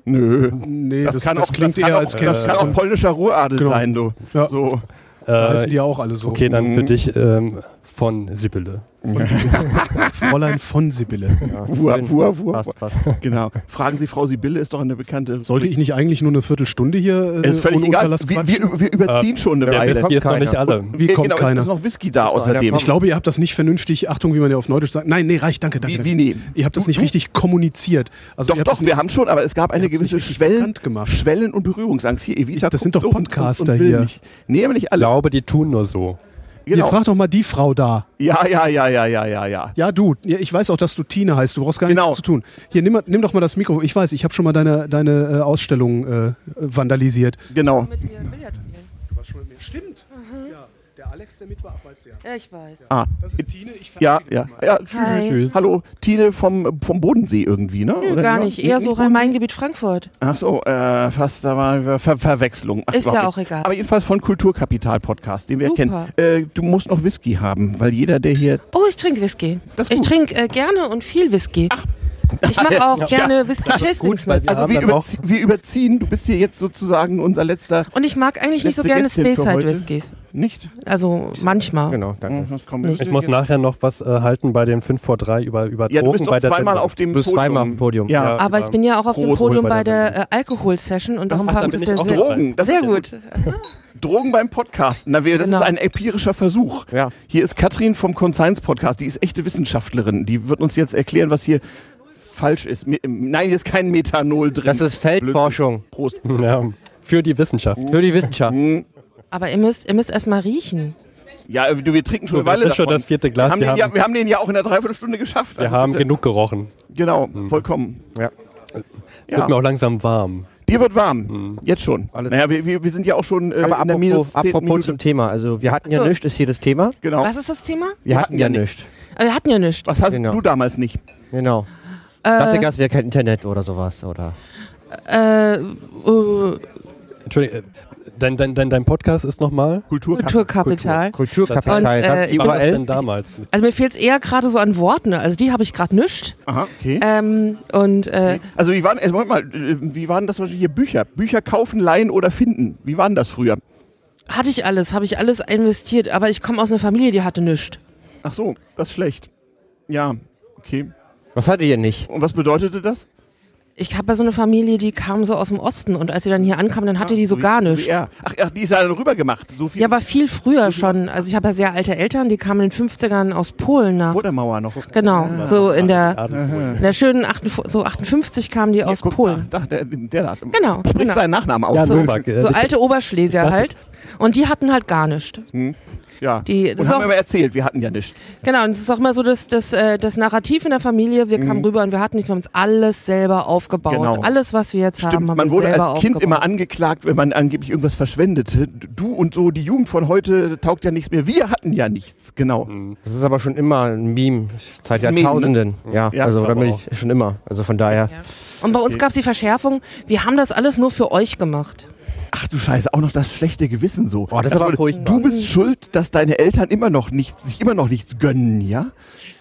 Nö. Nee, Das, das, kann das auch, klingt das kann eher auch, als das kämpfst kann auch polnischer Ruhradel Genau. sein, du. Ja. So. Da Äh, heißen die ja auch alle so. okay, dann für Mhm. dich ähm, von Sibylle. Fräulein von Sibylle. Ja, schön. wur, wur. Passt, passt. Genau. Fragen Sie Frau Sibylle, ist doch eine bekannte. Sollte ich nicht eigentlich nur eine Viertelstunde hier äh, ist völlig egal. Wir, wir, wir überziehen schon eine Weile. Ist noch nicht alle. Wie kommt genau, keiner? ist noch Whisky da außerdem. Ich glaube, ihr habt das nicht vernünftig, Achtung, wie man ja auf Neudeutsch sagt. Nein, nee, reicht, danke, danke. Wie, wie nee? Ihr habt das Du- nicht du- richtig kommuniziert. Also Doch, doch, das nicht, wir haben schon, aber es gab eine gewisse Schwellen. Schwellen- und Berührungsangst. Hier, Evita Das sind doch und- Podcaster und hier. Nicht. Nee, aber nicht Ich alle. glaube, die tun nur so. Ihr Genau. fragt doch mal die Frau da. Ja, ja, ja, ja, ja, ja, ja. Ja, du. Ja, ich weiß auch, dass du Tine heißt. Du brauchst gar Genau. nichts zu tun. Hier, nimm, mal- nimm doch mal das Mikro. Ich weiß, ich habe schon mal deine, deine äh, Ausstellung äh, vandalisiert. Genau. mit ihr Billard spielen. Du warst schon mit mir. Stimmt. Ja, Alex, der mit war, weißt du ja. Ja, ich weiß. Ah, Das ist Tine. Ich ja, ja. ja Hi. tschüss. Hallo, Tine vom, vom Bodensee irgendwie, ne? Nö, Oder gar ja? nicht. Eher so Rhein-Main-Gebiet Frankfurt. Ach so, äh, fast da war Ver Verwechslung. Ach, Ist ja nicht. auch egal. Aber jedenfalls von Kulturkapital Podcast, den wir Super. kennen. Äh, du musst noch Whisky haben, weil jeder, der hier. Oh, ich trinke Whisky. Das ist Ich trinke äh, gerne und viel Whisky. Ich mache auch gerne Whisky Tastings mit. wir Also wir, überzie wir überziehen. Du bist hier jetzt sozusagen unser letzter. Und ich mag eigentlich nicht so gerne Speyside heute. Whiskys. Nicht? Also manchmal. Genau, danke. Kommt Nicht. Ich muss nachher noch was äh, halten bei den 5 vor 3 über, über Ja, du Drogen bist bei doch der zweimal auf dem Du bist Podium. zweimal auf dem Podium. Ja. Ja. Aber ich bin ja auch auf dem. Podium Bei der der äh, Alkohol-Session und das Ach, passt da bin ich sehr, Drogen, das sehr ja gut. Drogen beim Podcasten. Na, wir, das Genau. ist ein empirischer Versuch. Ja. Hier ist Katrin vom Conscience Podcast. Die ist echte Wissenschaftlerin. Die wird uns jetzt erklären, was hier falsch ist. Me- Nein, hier ist kein Methanol drin. Das ist Feldforschung Prost. Ja, für die Wissenschaft. für die Wissenschaft. Hm. Aber ihr müsst, ihr müsst erst mal riechen. Ja, du, wir trinken schon eine Weile das ist schon das vierte Glas. Wir haben, Wir den, ja, haben- wir haben den ja auch in der Dreiviertelstunde geschafft. Wir Also haben bitte. genug gerochen. Genau, vollkommen. Ja. Wird mir Ja. auch langsam warm. Dir wird warm. Jetzt schon. Alles- naja, wir, wir, wir sind ja auch schon äh, Aber in der Minus apropos, 10 apropos Minute. zum Thema. Also wir hatten ja So. nichts, ist hier das Thema. Genau. Was ist das Thema? Wir hatten ja ja nichts. Äh, Wir hatten ja nichts. Was hast Genau. du damals nicht? Genau. Dachte erst, wäre kein Internet oder sowas. Oder Äh, äh, Entschuldigung, äh, dein, dein, dein, dein Podcast ist nochmal? Kulturkapital. Kulturkapital. Äh, ich- Wie war das denn damals? Also mir fehlt es eher gerade so an Worten. Also die habe ich gerade nischt. Aha, okay. Ähm, und äh, Also wie waren, äh, Moment mal, äh, wie waren das zum Beispiel hier Bücher? Bücher kaufen, leihen oder finden? Wie waren das früher? hatte ich alles, habe ich alles investiert. Aber ich komme aus einer Familie, die hatte nichts. Ach so, das ist schlecht. Ja, okay. Was hattet ihr nicht? Und was bedeutete das? Ich habe ja so eine Familie, die kam so aus dem Osten und als sie dann hier ankam, dann hatte die so wie- gar nichts. er. Ach, ach, die ist ja dann rübergemacht. So viel Ja, aber viel früher schon. Also ich habe ja sehr alte Eltern, die kamen in den 50ern aus Polen nach. vor der Mauer noch. Genau, so in der, in der schönen 58, so 58 kamen die aus Guck, Polen. Da, da, der, der da. Genau, Spricht genau. seinen Nachnamen aus. Ja, So, so alte Oberschlesier dachte- halt. Und die hatten halt gar nichts. ja. Die- das und haben auch- wir aber erzählt, wir hatten ja nichts. Genau, und es ist auch immer so das, das, äh, das Narrativ in der Familie. Wir kamen rüber und wir hatten nichts, wir haben uns alles selber aufgebaut. Mhm. Genau. Alles, was wir jetzt haben, Stimmt, haben man wir wurde selber als Kind aufgebaut. immer angeklagt, wenn man angeblich irgendwas verschwendete. Du und so, die Jugend von heute taugt ja nichts mehr. Wir hatten ja nichts, genau. Das ist aber schon immer ein Meme. Seit Meme, ne? Jahrtausenden. Ja, Ja, also da bin ich schon immer. Also von daher. Ja. Und bei uns gab es die Verschärfung, wir haben das alles nur für euch gemacht. Ach du Scheiße, auch noch das schlechte Gewissen so. Oh, das ist aber Also, du bist schuld, dass deine Eltern immer noch nichts, sich immer noch nichts gönnen, ja?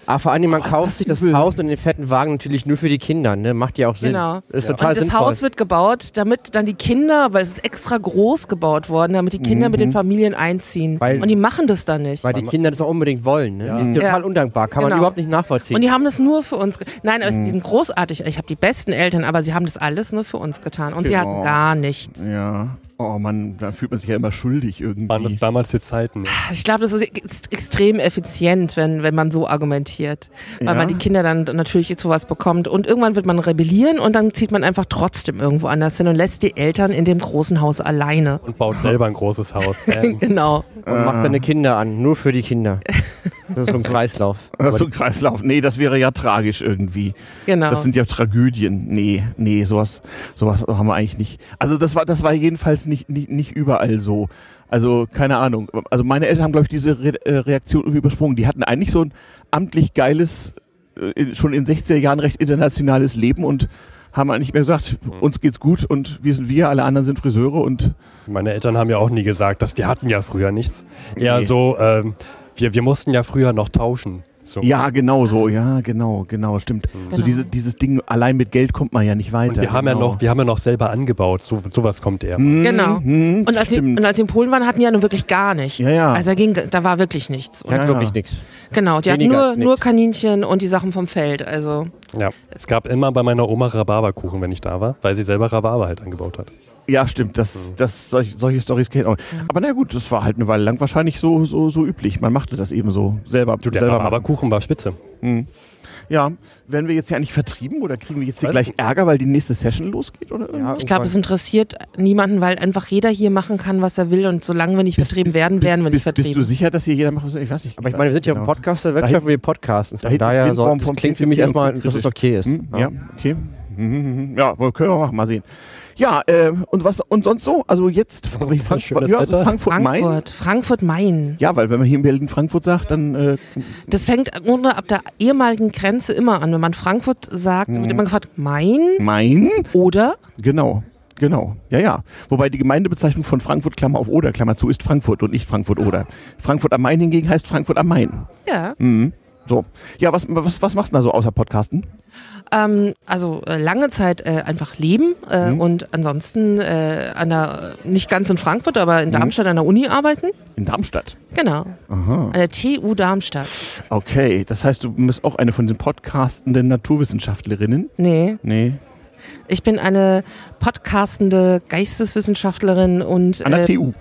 Aber vor allen Dingen, man Oh, kauft das sich das übel. Haus und den fetten Wagen natürlich nur für die Kinder. Ne? Macht ja auch Sinn. Genau. Ist Und total das sinnvoll. Haus wird gebaut, damit dann die Kinder, weil es ist extra groß gebaut worden, damit die Kinder mit den Familien einziehen. Weil- und die machen das dann nicht. Weil die Kinder das auch unbedingt wollen. Ne? Ja. Die ist total Ja. undankbar. Kann man Genau. überhaupt nicht nachvollziehen. Und die haben das nur für uns. Nein, aber sie sind großartig. Ich habe die besten Eltern, aber sie haben das alles nur für uns getan. Und sie Genau. hatten gar nichts. Ja. Oh Mann, da fühlt man sich ja immer schuldig Waren das irgendwie. damals für Zeiten? Ja. Ich glaube, das ist ex extrem effizient, wenn, wenn man so argumentiert. Weil Ja. man die Kinder dann natürlich zu was bekommt. Und irgendwann wird man rebellieren und dann zieht man einfach trotzdem irgendwo anders hin und lässt die Eltern in dem großen Haus alleine. Und baut selber ein großes Haus. Genau. und macht seine Kinder an. Nur für die Kinder. Das ist so ein Kreislauf. Das ist so ein Kreislauf. Nee, das wäre ja tragisch irgendwie. Genau. Das sind ja Tragödien. Nee, nee, sowas, sowas haben wir eigentlich nicht. Also das war, das war jedenfalls nicht, nicht, nicht überall so. Also keine Ahnung. Also meine Eltern haben, glaube ich, diese Re äh, Reaktion irgendwie übersprungen. Die hatten eigentlich so ein amtlich geiles, äh, schon in 60er Jahren recht internationales Leben und haben eigentlich mehr gesagt, uns geht's gut und wir sind wir, alle anderen sind Friseure und Meine Eltern haben ja auch nie gesagt, dass wir hatten ja früher nichts. Eher Nee. so, ähm, wir, wir mussten ja früher noch tauschen. So. ja, genau so, ja, genau, genau, stimmt. So Genau. diese, dieses Ding, allein mit Geld kommt man ja nicht weiter. Und wir haben ja genau. noch, wir haben ja noch selber angebaut. So, sowas kommt eher. Hm, Genau. hm, Und als, sie, und als sie in Polen waren, hatten die ja nun wirklich gar nichts. Ja, ja. Also da, ging, da war wirklich nichts. Ja, Hat ja. wirklich nichts. Genau, die hatten nur, nur. Kaninchen und die Sachen vom Feld. Also Ja. Es gab immer bei meiner Oma Rhabarberkuchen, wenn ich da war, weil sie selber Rhabarber halt angebaut hat. Ja, stimmt, das, das, solch, solche Stories kennt auch. Aber na gut, das war halt eine Weile lang wahrscheinlich so, so, so üblich. Man machte das eben so selber. Du, der selber machen. Rhabarberkuchen war spitze. Ja, werden wir jetzt ja nicht vertrieben oder kriegen wir jetzt hier gleich Ärger, weil die nächste Session losgeht? Oder irgendwas? ich glaube, es interessiert niemanden, weil einfach jeder hier machen kann, was er will. Und solange wir nicht Bist- vertrieben bist- werden, werden wir nicht bist, bist vertrieben. du sicher, dass hier jeder macht, was er- ich weiß nicht. Aber ich meine, wir sind ja im Genau. Podcast der Da wir podcasten. da Von ist daher so, das klingt für mich erstmal, dass es okay ist. Hm? Ja, okay. Mhm, mhm. Ja, können wir machen, mal sehen. Ja, äh, und was und sonst so? Also jetzt Frankfurt, schönes ja, also Wetter. Frankfurt, Main. Frankfurt, Frankfurt, Main. Ja, weil wenn man hier in Berlin Frankfurt sagt, dann äh, Das fängt nur ab der ehemaligen Grenze immer an. Wenn man Frankfurt sagt, Mhm. wird immer gefragt, Main Main. oder? Genau, genau. Ja, ja. Wobei die Gemeindebezeichnung von Frankfurt, Klammer auf Oder, Klammer zu, ist Frankfurt und nicht Frankfurt Oder. Frankfurt am Main hingegen heißt Frankfurt am Main. Ja. Mhm. So. Ja, was, was, was machst du da so außer Podcasten? Ähm, also äh, lange Zeit äh, einfach leben äh, Mhm. und ansonsten äh, an der, nicht ganz in Frankfurt, aber Mhm. in Darmstadt an der Uni arbeiten. In Darmstadt. Genau. Aha. An der TU Darmstadt. Okay, das heißt, du bist auch eine von den podcastenden Naturwissenschaftlerinnen? Nee, Nee. ich bin eine podcastende Geisteswissenschaftlerin und An der äh, TU.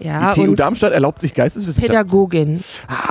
Ja, Die TU und Darmstadt erlaubt sich Geisteswissenschaft. Pädagogin.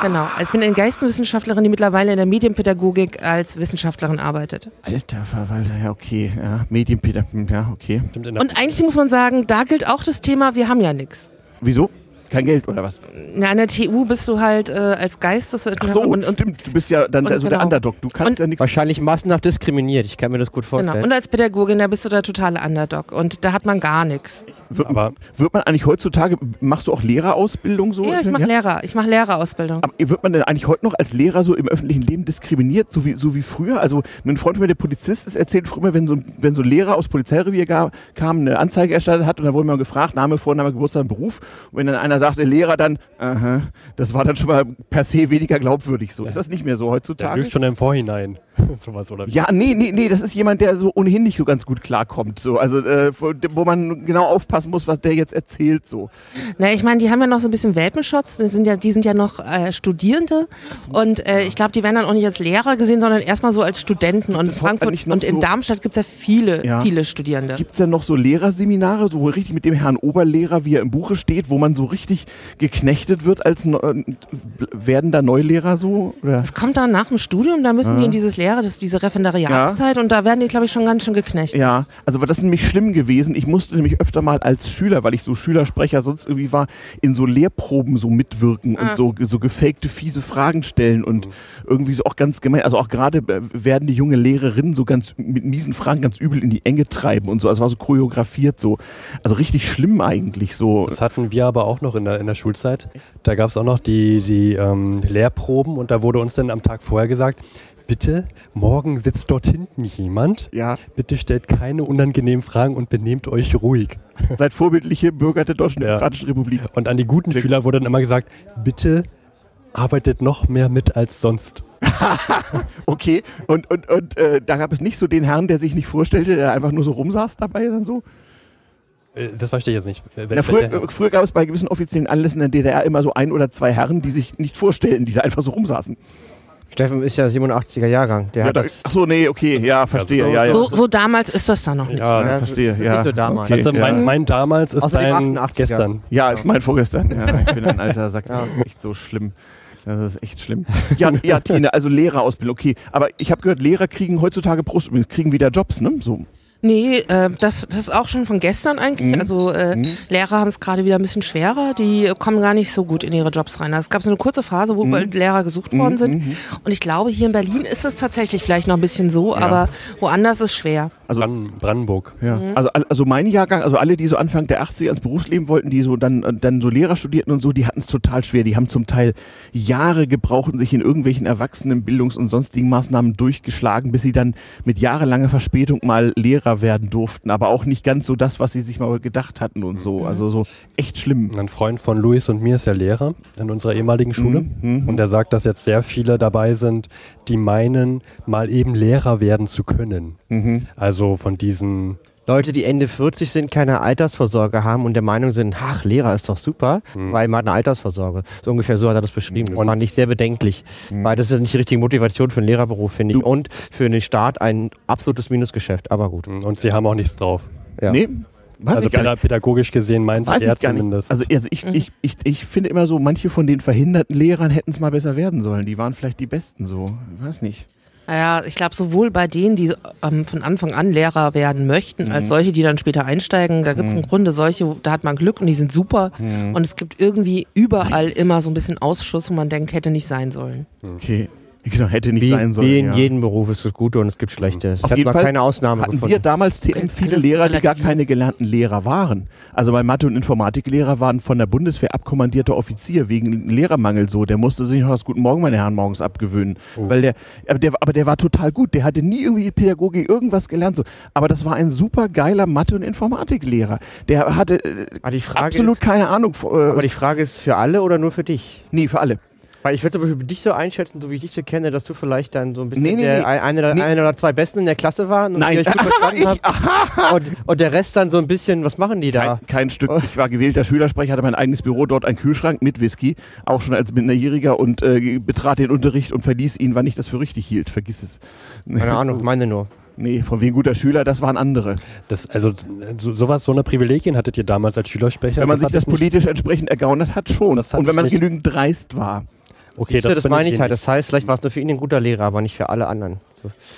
Genau. Also ich bin eine Geisteswissenschaftlerin, die mittlerweile in der Medienpädagogik als Wissenschaftlerin arbeitet. Alter Verwalter, ja, okay. Ja, Medienpädagogin, ja, okay. Und eigentlich muss man sagen, da gilt auch das Thema, wir haben ja nichts. Wieso? Kein Geld oder was? An der TU bist du halt äh, als Ach Geisteswissenschaftlerin so, und, und, stimmt. Du bist ja dann und also der genau. Underdog. Du kannst Und- ja nichts. Wahrscheinlich massenhaft diskriminiert. Ich kann mir das gut vorstellen. genau. und als Pädagogin, da bist du der totale Underdog. Und da hat man gar nichts. Wird, Aber- wird man eigentlich heutzutage, machst du auch Lehrerausbildung so? Ja, ich mache Lehrer. Ich mache Lehrerausbildung. Aber wird man denn eigentlich heute noch als Lehrer so im öffentlichen Leben diskriminiert, so wie, so wie früher? Also ein Freund von mir, der Polizist ist, erzählt früher, wenn so, ein- wenn so ein Lehrer aus Polizeirevier kam, eine Anzeige erstattet hat und da wurde mal gefragt, Name, Vorname, Geburtstag, Beruf. Und wenn dann einer sagte, Lehrer, dann, aha, das war dann schon mal per se weniger glaubwürdig. So ist das nicht mehr so der heutzutage? lügt schon im Vorhinein. Sowas oder wie? Ja, nee, nee, nee, das ist jemand, der so ohnehin nicht so ganz gut klarkommt. So. Also, äh, wo man genau aufpassen muss, was der jetzt erzählt. So. Na, ich meine, die haben ja noch so ein bisschen Welpenschutz. Die sind ja, die sind ja noch äh, Studierende. Und äh, ich glaube, die werden dann auch nicht als Lehrer gesehen, sondern erstmal so als Studenten. Und in heute Frankfurt und in so- Darmstadt gibt es ja viele, Ja. viele Studierende. Gibt es denn noch so Lehrerseminare, so richtig mit dem Herrn Oberlehrer, wie er im Buche steht, wo man so richtig geknechtet wird als äh, werdender Neulehrer so? Oder? Es kommt dann nach dem Studium, da müssen die in dieses Lehrer, das ist diese Referendariatszeit und da werden die, glaube ich, schon ganz schön geknechtet. Ja, also war das nämlich schlimm gewesen. Ich musste nämlich öfter mal als Schüler, weil ich so Schülersprecher sonst irgendwie war, in so Lehrproben so mitwirken Ah. und so, so gefakte, fiese Fragen stellen und irgendwie so auch ganz gemein. Also auch gerade äh, werden die junge Lehrerinnen so ganz mit miesen Fragen ganz übel in die Enge treiben und so. Also war so choreografiert so. Also richtig schlimm eigentlich so. Das hatten wir aber auch noch in der, in der Schulzeit. Da gab es auch noch die, die ähm, Lehrproben und da wurde uns dann am Tag vorher gesagt, bitte, morgen sitzt dort hinten jemand. Ja, Bitte stellt keine unangenehmen Fragen und benehmt euch ruhig. seid vorbildliche Bürger der Deutschen Ja. Demokratischen Republik. Und an die guten Schüler wurde dann immer gesagt, bitte arbeitet noch mehr mit als sonst. Okay, und, und, und äh, da gab es nicht so den Herrn, der sich nicht vorstellte, der einfach nur so rumsaß dabei dann so? Äh, Das verstehe ich jetzt nicht. Wenn- Na, früher, wenn- früher gab es bei gewissen offiziellen Anlässen in der DDR immer so ein oder zwei Herren, die sich nicht vorstellen, die da einfach so rumsaßen. Steffen ist ja 87er Jahrgang. Der Ja, hat da, das ach so, nee, okay, ja, verstehe, so- ja, ja. So, so damals ist das da noch nicht. ja, Ja, Ja, verstehe, das ist ja. nicht so damals. Okay, also ja. mein, mein damals ist Außerdem dein 88er. gestern. Ja, ich mein vorgestern. Ja, ich bin ein alter Sack. Das ist echt so schlimm. Das ist echt schlimm. Ja, ja Tine, also Lehrerausbildung, okay. Aber ich habe gehört, Lehrer kriegen heutzutage Brust, kriegen wieder Jobs, ne? So. Nee, äh, das, das ist auch schon von gestern eigentlich. Mhm. Also äh, Mhm. Lehrer haben es gerade wieder ein bisschen schwerer. Die kommen gar nicht so gut in ihre Jobs rein. Also es gab so eine kurze Phase, wo Mhm. Lehrer gesucht worden sind. Mhm. Und ich glaube, hier in Berlin ist es tatsächlich vielleicht noch ein bisschen so, Ja. aber woanders ist schwer. Also- Brann- Brandenburg. Ja. Also, al- also mein Jahrgang, also alle, die so Anfang der 80er ins Berufsleben wollten, die so dann, äh, dann so Lehrer studierten und so, die hatten es total schwer. Die haben zum Teil Jahre gebraucht und sich in irgendwelchen Erwachsenen Bildungs- und sonstigen Maßnahmen durchgeschlagen, bis sie dann mit jahrelanger Verspätung mal Lehrer werden durften. Aber auch nicht ganz so das, was sie sich mal gedacht hatten und so. Also so echt schlimm. Ein Freund von Luis und mir ist ja Lehrer in unserer ehemaligen Schule. Mhm, mhm. Und er sagt, dass jetzt sehr viele dabei sind, die meinen, mal eben Lehrer werden zu können. Mhm. Also von diesen, Leute, die Ende 40 sind, keine Altersvorsorge haben und der Meinung sind, ach, Lehrer ist doch super, Hm. weil man hat eine Altersvorsorge. So ungefähr so hat er das beschrieben. Das Und- fand ich sehr bedenklich, Hm. weil das ist nicht die richtige Motivation für einen Lehrerberuf, finde ich. Und für den Staat ein absolutes Minusgeschäft, aber gut. und sie haben auch nichts drauf. Ja. Nee, weiß also ich gar nicht. päda- pädagogisch gesehen meinte Weiß er ich gar nicht. zumindest. Also, also ich, ich, ich, ich finde immer so, manche von den verhinderten Lehrern hätten es mal besser werden sollen. Die waren vielleicht die Besten so. Ich weiß nicht. Naja, ich glaube, sowohl bei denen, die ähm, von Anfang an Lehrer werden möchten, Mhm. als solche, die dann später einsteigen, da gibt es im Grunde solche, da hat man Glück und die sind super. Mhm. Und es gibt irgendwie überall immer so ein bisschen Ausschuss, wo man denkt, hätte nicht sein sollen. Okay. Genau, hätte nicht Wie, sein sollen. wie in ja. jedem Beruf ist es gute und es gibt schlechte. Ich Auf habe jeden Fall keine Ausnahme Hatten gefunden. wir damals TM viele Lehrer, die gar keine gelernten Lehrer waren. Also bei Mathe- und Informatiklehrer waren von der Bundeswehr abkommandierter Offizier wegen Lehrermangel so. Der musste sich noch das Guten Morgen, meine Herren, morgens abgewöhnen. Weil der, aber der, aber der war total gut. Der hatte nie irgendwie Pädagogik irgendwas gelernt. So. Aber das war ein super geiler Mathe- und Informatiklehrer. Der hatte äh, aber die Frage absolut ist, keine Ahnung. aber Äh, die Frage ist für alle oder nur für dich? nee, für alle. Weil ich würde zum Beispiel dich so einschätzen, so wie ich dich so kenne, dass du vielleicht dann so ein bisschen Nee, nee, der nee. ein- eine, Nee. eine oder zwei Besten in der Klasse waren und Nein. euch gut verstanden Ich- habt. Und, und der Rest dann so ein bisschen, was machen die da? Kein, kein Stück. Ich war gewählter Schülersprecher, hatte mein eigenes Büro, dort einen Kühlschrank mit Whisky, auch schon als Minderjähriger und äh, betrat den Unterricht und verließ ihn, wann ich das für richtig hielt. Vergiss es. Keine Ahnung, meine nur. Nee, von wegen guter Schüler, das waren andere. Das, also so, sowas, so eine Privilegien hattet ihr damals als Schülersprecher? Wenn man sich das ich nicht. politisch entsprechend ergaunert hat, schon. Das Und wenn ich man genügend dreist war. Okay, das, das bin meine ich halt. ähnlich. Das heißt, vielleicht war es nur für ihn ein guter Lehrer, aber nicht für alle anderen.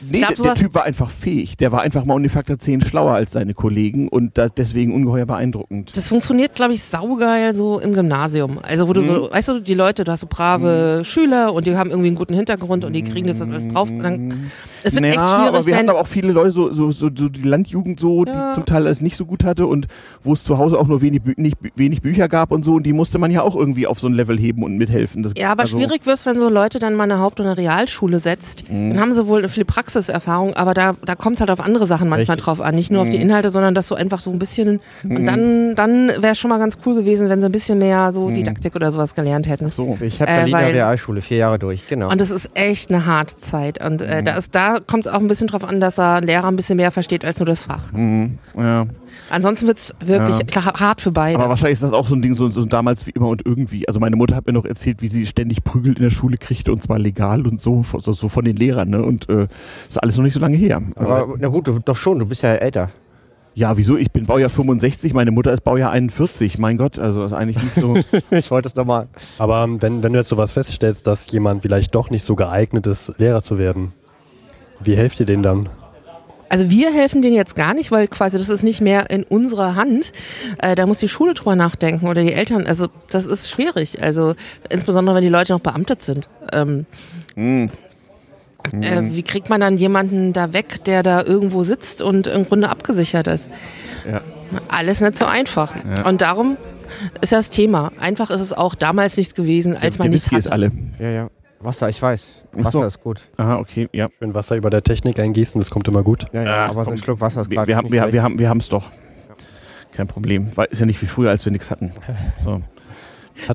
Nee, glaub, der, der Typ war einfach fähig. Der war einfach mal um den Faktor 10 schlauer als seine Kollegen und das deswegen ungeheuer beeindruckend. Das funktioniert, glaube ich, saugeil so im Gymnasium. Also wo du so, weißt du, die Leute, du hast so brave Schüler und die haben irgendwie einen guten Hintergrund und die kriegen das alles drauf. Und dann, es wird Naja, echt aber schwierig, wir hatten aber auch viele Leute, so, so, so, so die Landjugend so, Ja. die zum Teil es nicht so gut hatte und wo es zu Hause auch nur wenig, nicht, wenig Bücher gab und so und die musste man ja auch irgendwie auf so ein Level heben und mithelfen. Das, Ja, aber also, schwierig wird es, wenn so Leute dann mal eine Haupt- und eine Realschule setzt. Mhm. Dann haben sie wohl viel Praxiserfahrung, aber da, da kommt es halt auf andere Sachen manchmal Richtig. drauf an. Nicht nur auf die Mhm. Inhalte, sondern dass so einfach so ein bisschen. Und dann, dann wäre es schon mal ganz cool gewesen, wenn sie ein bisschen mehr so Didaktik oder sowas gelernt hätten. Ach so. Ich habe Äh, Berliner weil- Realschule, vier Jahre durch, genau. Und das ist echt eine harte Zeit. Und Mhm. äh, da, ist- da kommt es auch ein bisschen drauf an, dass er Lehrer ein bisschen mehr versteht als nur das Fach. Mhm, ja. Ansonsten wird es wirklich Ja. klar, hart für beide. Aber wahrscheinlich ist das auch so ein Ding, so, so damals wie immer und irgendwie. Also meine Mutter hat mir noch erzählt, wie sie ständig Prügel in der Schule kriegte und zwar legal und so, so, so von den Lehrern. Ne? Und äh, ist alles noch nicht so lange her. aber, na gut, du, doch schon, du bist ja älter. Ja, wieso? Ich bin Baujahr 65, meine Mutter ist Baujahr 41. Mein Gott, also ist eigentlich nicht so. ich wollte es nochmal. Aber ähm, wenn, wenn du jetzt sowas feststellst, dass jemand vielleicht doch nicht so geeignet ist, Lehrer zu werden, wie helft ihr denen dann? Also wir helfen denen jetzt gar nicht, weil quasi das ist nicht mehr in unserer Hand. Äh, da muss die Schule drüber nachdenken oder die Eltern. Also das ist schwierig. Also insbesondere wenn die Leute noch beamtet sind. Ähm, Hm. äh, wie kriegt man dann jemanden da weg, der da irgendwo sitzt und im Grunde abgesichert ist? Ja. Alles nicht so einfach. Ja. Und darum ist das Thema. Einfach ist es auch damals nichts gewesen, als man der nichts Whisky ist hatte. alle. Ja, ja. Wasser, ich weiß. Wasser so. ist gut. Aha, okay, ja. Schön Wasser über der Technik eingießen, das kommt immer gut. Ja, ja, Ach, aber so komm. ein Schluck Wasser ist Wir, gerade wir, haben, wir, wir haben wir es doch. Kein Problem. Weil ist ja nicht wie früher, als wir nichts hatten. So.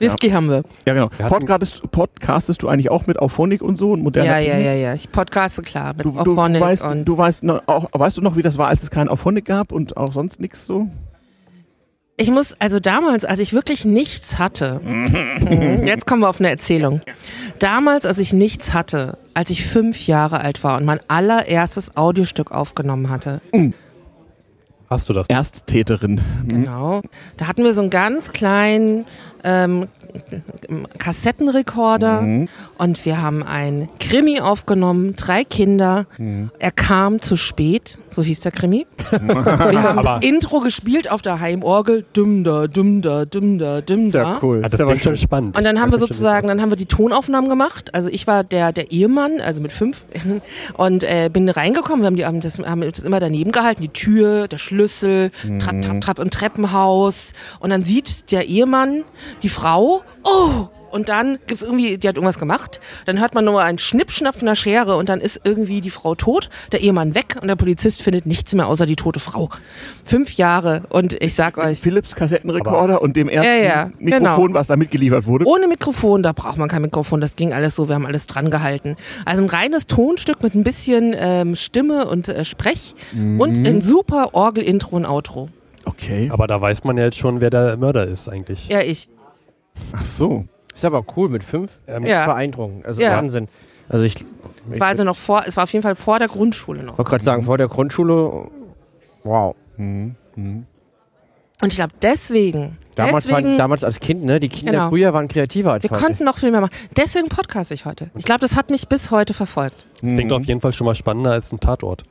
Whisky haben wir. Ja, genau. Podcastest, podcastest du eigentlich auch mit Auphonic und so und moderner Ja, ja, ja, ja. Ich podcaste klar mit Du, du, Auphonic weißt, und du weißt, noch, auch, weißt du noch, wie das war, als es keinen Auphonic gab und auch sonst nichts so? Ich muss, also damals, als ich wirklich nichts hatte, jetzt kommen wir auf eine Erzählung. Damals, als ich nichts hatte, als ich fünf Jahre alt war und mein allererstes Audiostück aufgenommen hatte, Hast du das? Ersttäterin. Mhm. genau, da hatten wir so einen ganz kleinen ähm, Kassettenrekorder Mhm. und wir haben ein Krimi aufgenommen, drei Kinder. Mhm. Er kam zu spät, so hieß der Krimi. Wir haben das Intro gespielt auf der Heimorgel, düm da, düm da, düm da, düm da. Ja, cool. Ah, das aber klingt schon spannend. Und dann haben wir Das schon sozusagen, dann haben wir die Tonaufnahmen gemacht. Also ich war der, der Ehemann, also mit fünf, und äh, bin reingekommen. Wir haben, die, haben, das, haben das immer daneben gehalten, die Tür, der Schlüssel, Trapp, Trapp, Trapp im Treppenhaus. Und dann sieht der Ehemann die Frau, oh! Und dann gibt's irgendwie, die hat irgendwas gemacht. Dann hört man nur einen Schnippschnapp von der Schere und dann ist irgendwie die Frau tot, der Ehemann weg und der Polizist findet nichts mehr außer die tote Frau. Fünf Jahre und ich sag euch, Philips Kassettenrekorder und dem ersten Ja, ja, Mikrofon, genau. was da mitgeliefert wurde. Ohne Mikrofon, da braucht man kein Mikrofon, das ging alles so, wir haben alles dran gehalten. Also ein reines Tonstück mit ein bisschen ähm, Stimme und äh, Sprech und ein super Orgel-Intro und Outro. Okay. Aber da weiß man ja jetzt schon, wer der Mörder ist eigentlich. Ja, ich. Ach so. Ist aber cool mit fünf. Ähm, Ja. Beeindruckend. Also Ja. Wahnsinn. Also ich, Es ich war also noch vor, es war auf jeden Fall vor der Grundschule noch. wollte gerade sagen, vor der Grundschule, wow. Und ich glaube, deswegen, Damals, deswegen, waren, damals als Kind, ne? Die Kinder Genau. früher waren kreativer als wir heute. konnten noch viel mehr machen. Deswegen podcast ich heute. Ich glaube, das hat mich bis heute verfolgt. Das klingt auf jeden Fall schon mal spannender als ein Tatort.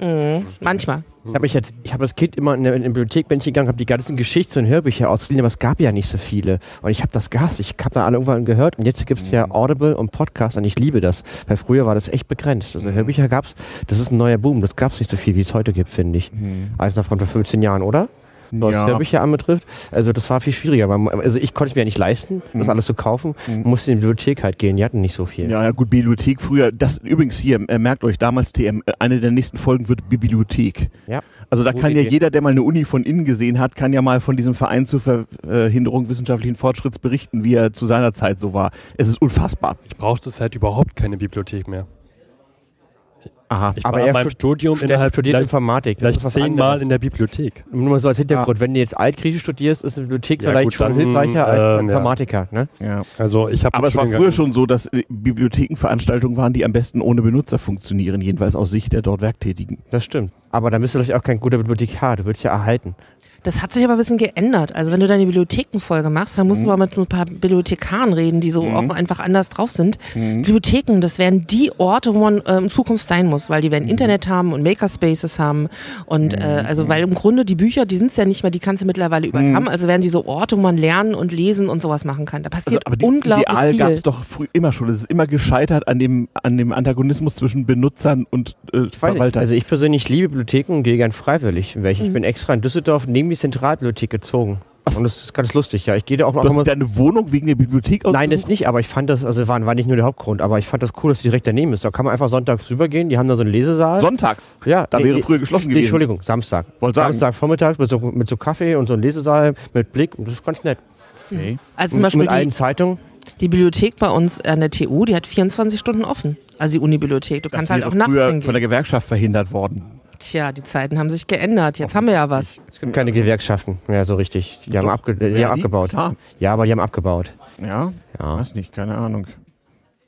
Mhm. Manchmal. Ich habe mich jetzt, ich habe als Kind immer in der, in der Bibliothek bin ich gegangen, habe die ganzen Geschichts- und Hörbücher ausgeliehen, aber es gab ja nicht so viele. Und ich habe das gehasst. Ich habe da alle irgendwann gehört und jetzt gibt es ja Audible und Podcast und ich liebe das. Weil früher war das echt begrenzt. Also Hörbücher gab's, das ist ein neuer Boom. Das gab's nicht so viel, wie es heute gibt, finde ich. Als noch von vor 15 Jahren, oder? Was Ja. Hörbücher anbetrifft. Also das war viel schwieriger. weil Also ich konnte es mir ja nicht leisten, das alles zu kaufen. Musste in die Bibliothek halt gehen, die hatten nicht so viel. Ja, ja, gut, Bibliothek früher. Das übrigens hier, äh, merkt euch damals TM, äh, eine der nächsten Folgen wird Bibliothek. Ja. Also da Gute kann ja Idee. jeder, der mal eine Uni von innen gesehen hat, kann ja mal von diesem Verein zur Verhinderung wissenschaftlichen Fortschritts berichten, wie er zu seiner Zeit so war. Es ist unfassbar. Ich brauche zurzeit überhaupt keine Bibliothek mehr. Aha. Ich Aber war er in meinem stud- Studium Der innerhalb studiert vielleicht, Informatik. das vielleicht zehnmal anderes. in der Bibliothek. Nur mal so als Hintergrund, wenn du jetzt Altgriechisch studierst, ist eine Bibliothek Ja, vielleicht gut, schon dann, hilfreicher als ähm, ein ja. Informatiker. Ne? Ja. Also ich habe Aber es war früher schon so, dass äh, Bibliotheken Veranstaltungen waren, die am besten ohne Benutzer funktionieren, jedenfalls aus Sicht der dort Werktätigen. Das stimmt. Aber dann bist du doch auch kein guter Bibliothekar. Du willst ja erhalten. Das hat sich aber ein bisschen geändert. Also wenn du deine Bibliothekenfolge machst, dann musst du aber mit ein paar Bibliothekaren reden, die so auch einfach anders drauf sind. Bibliotheken, das wären die Orte, wo man äh, in Zukunft sein muss, weil die werden Internet haben und Makerspaces haben und äh, also weil im Grunde die Bücher, die sind ja nicht mehr, die kannst du mittlerweile überall haben. Also wären die so Orte, wo man lernen und lesen und sowas machen kann. Da Also, passiert aber die unglaublich Ideal gab viel. es doch früh immer schon. Es ist immer gescheitert an dem, an dem Antagonismus zwischen Benutzern und äh, Verwaltern. also ich persönlich liebe Bibliotheken und gehe gern freiwillig. in welche. Ich bin extra in Düsseldorf neben die Zentralbibliothek gezogen. Und das ist ganz lustig, ja. Ich gehe da auch noch du hast mal. deine Wohnung wegen der Bibliothek Nein, das nicht, aber ich fand das, also war, war nicht nur der Hauptgrund, aber ich fand das cool, dass die direkt daneben ist. Da kann man einfach sonntags rübergehen, die haben da so einen Lesesaal. Sonntags. ja, Da wäre früher geschlossen nee, gewesen. Entschuldigung, Samstag. Wollte sagen. Samstag vormittags mit so, mit so Kaffee und so einem Lesesaal mit Blick. Und das ist ganz nett. Okay. Also zum Beispiel mit allen die, Zeitungen. die Bibliothek bei uns an der TU, die hat 24 Stunden offen. Also die Unibibliothek. Du Das kannst halt auch nachts hingehen. von der Gewerkschaft verhindert worden. Tja, die Zeiten haben sich geändert. Jetzt haben wir ja was. Es gibt keine Gewerkschaften mehr so richtig. Die haben, Doch. abge die haben die? abgebaut. Klar. Ja, aber die haben abgebaut. Ja? Ja. Weiß nicht, keine Ahnung.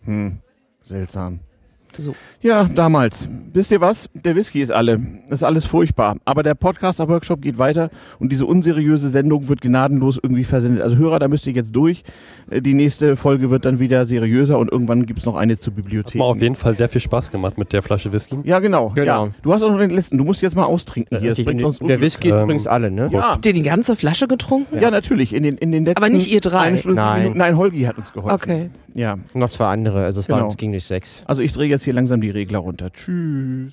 Hm, seltsam. So. Ja, damals. Wisst ihr was? Der Whisky ist alle. Ist alles furchtbar. Aber der Podcaster-Workshop geht weiter und diese unseriöse Sendung wird gnadenlos irgendwie versendet. Also Hörer, da müsst ihr jetzt durch. Äh, Die nächste Folge wird dann wieder seriöser und irgendwann gibt es noch eine zur Bibliothek. Hat mir auf jeden Fall sehr viel Spaß gemacht mit der Flasche Whisky. Ja, genau. Genau. Ja. Du hast auch noch den letzten. Du musst jetzt mal austrinken hier. Das uns der Whisky ist Ähm, übrigens alle, ne? Ja, Habt ihr die ganze Flasche getrunken? ja, natürlich. In den, in den letzten Aber nicht ihr drei? Nein. Nein, Holgi hat uns geholfen. Okay. Ja. Noch zwei andere, also es, Genau. waren, es ging nicht sechs. Also ich drehe jetzt hier langsam die Regler runter. Tschüss.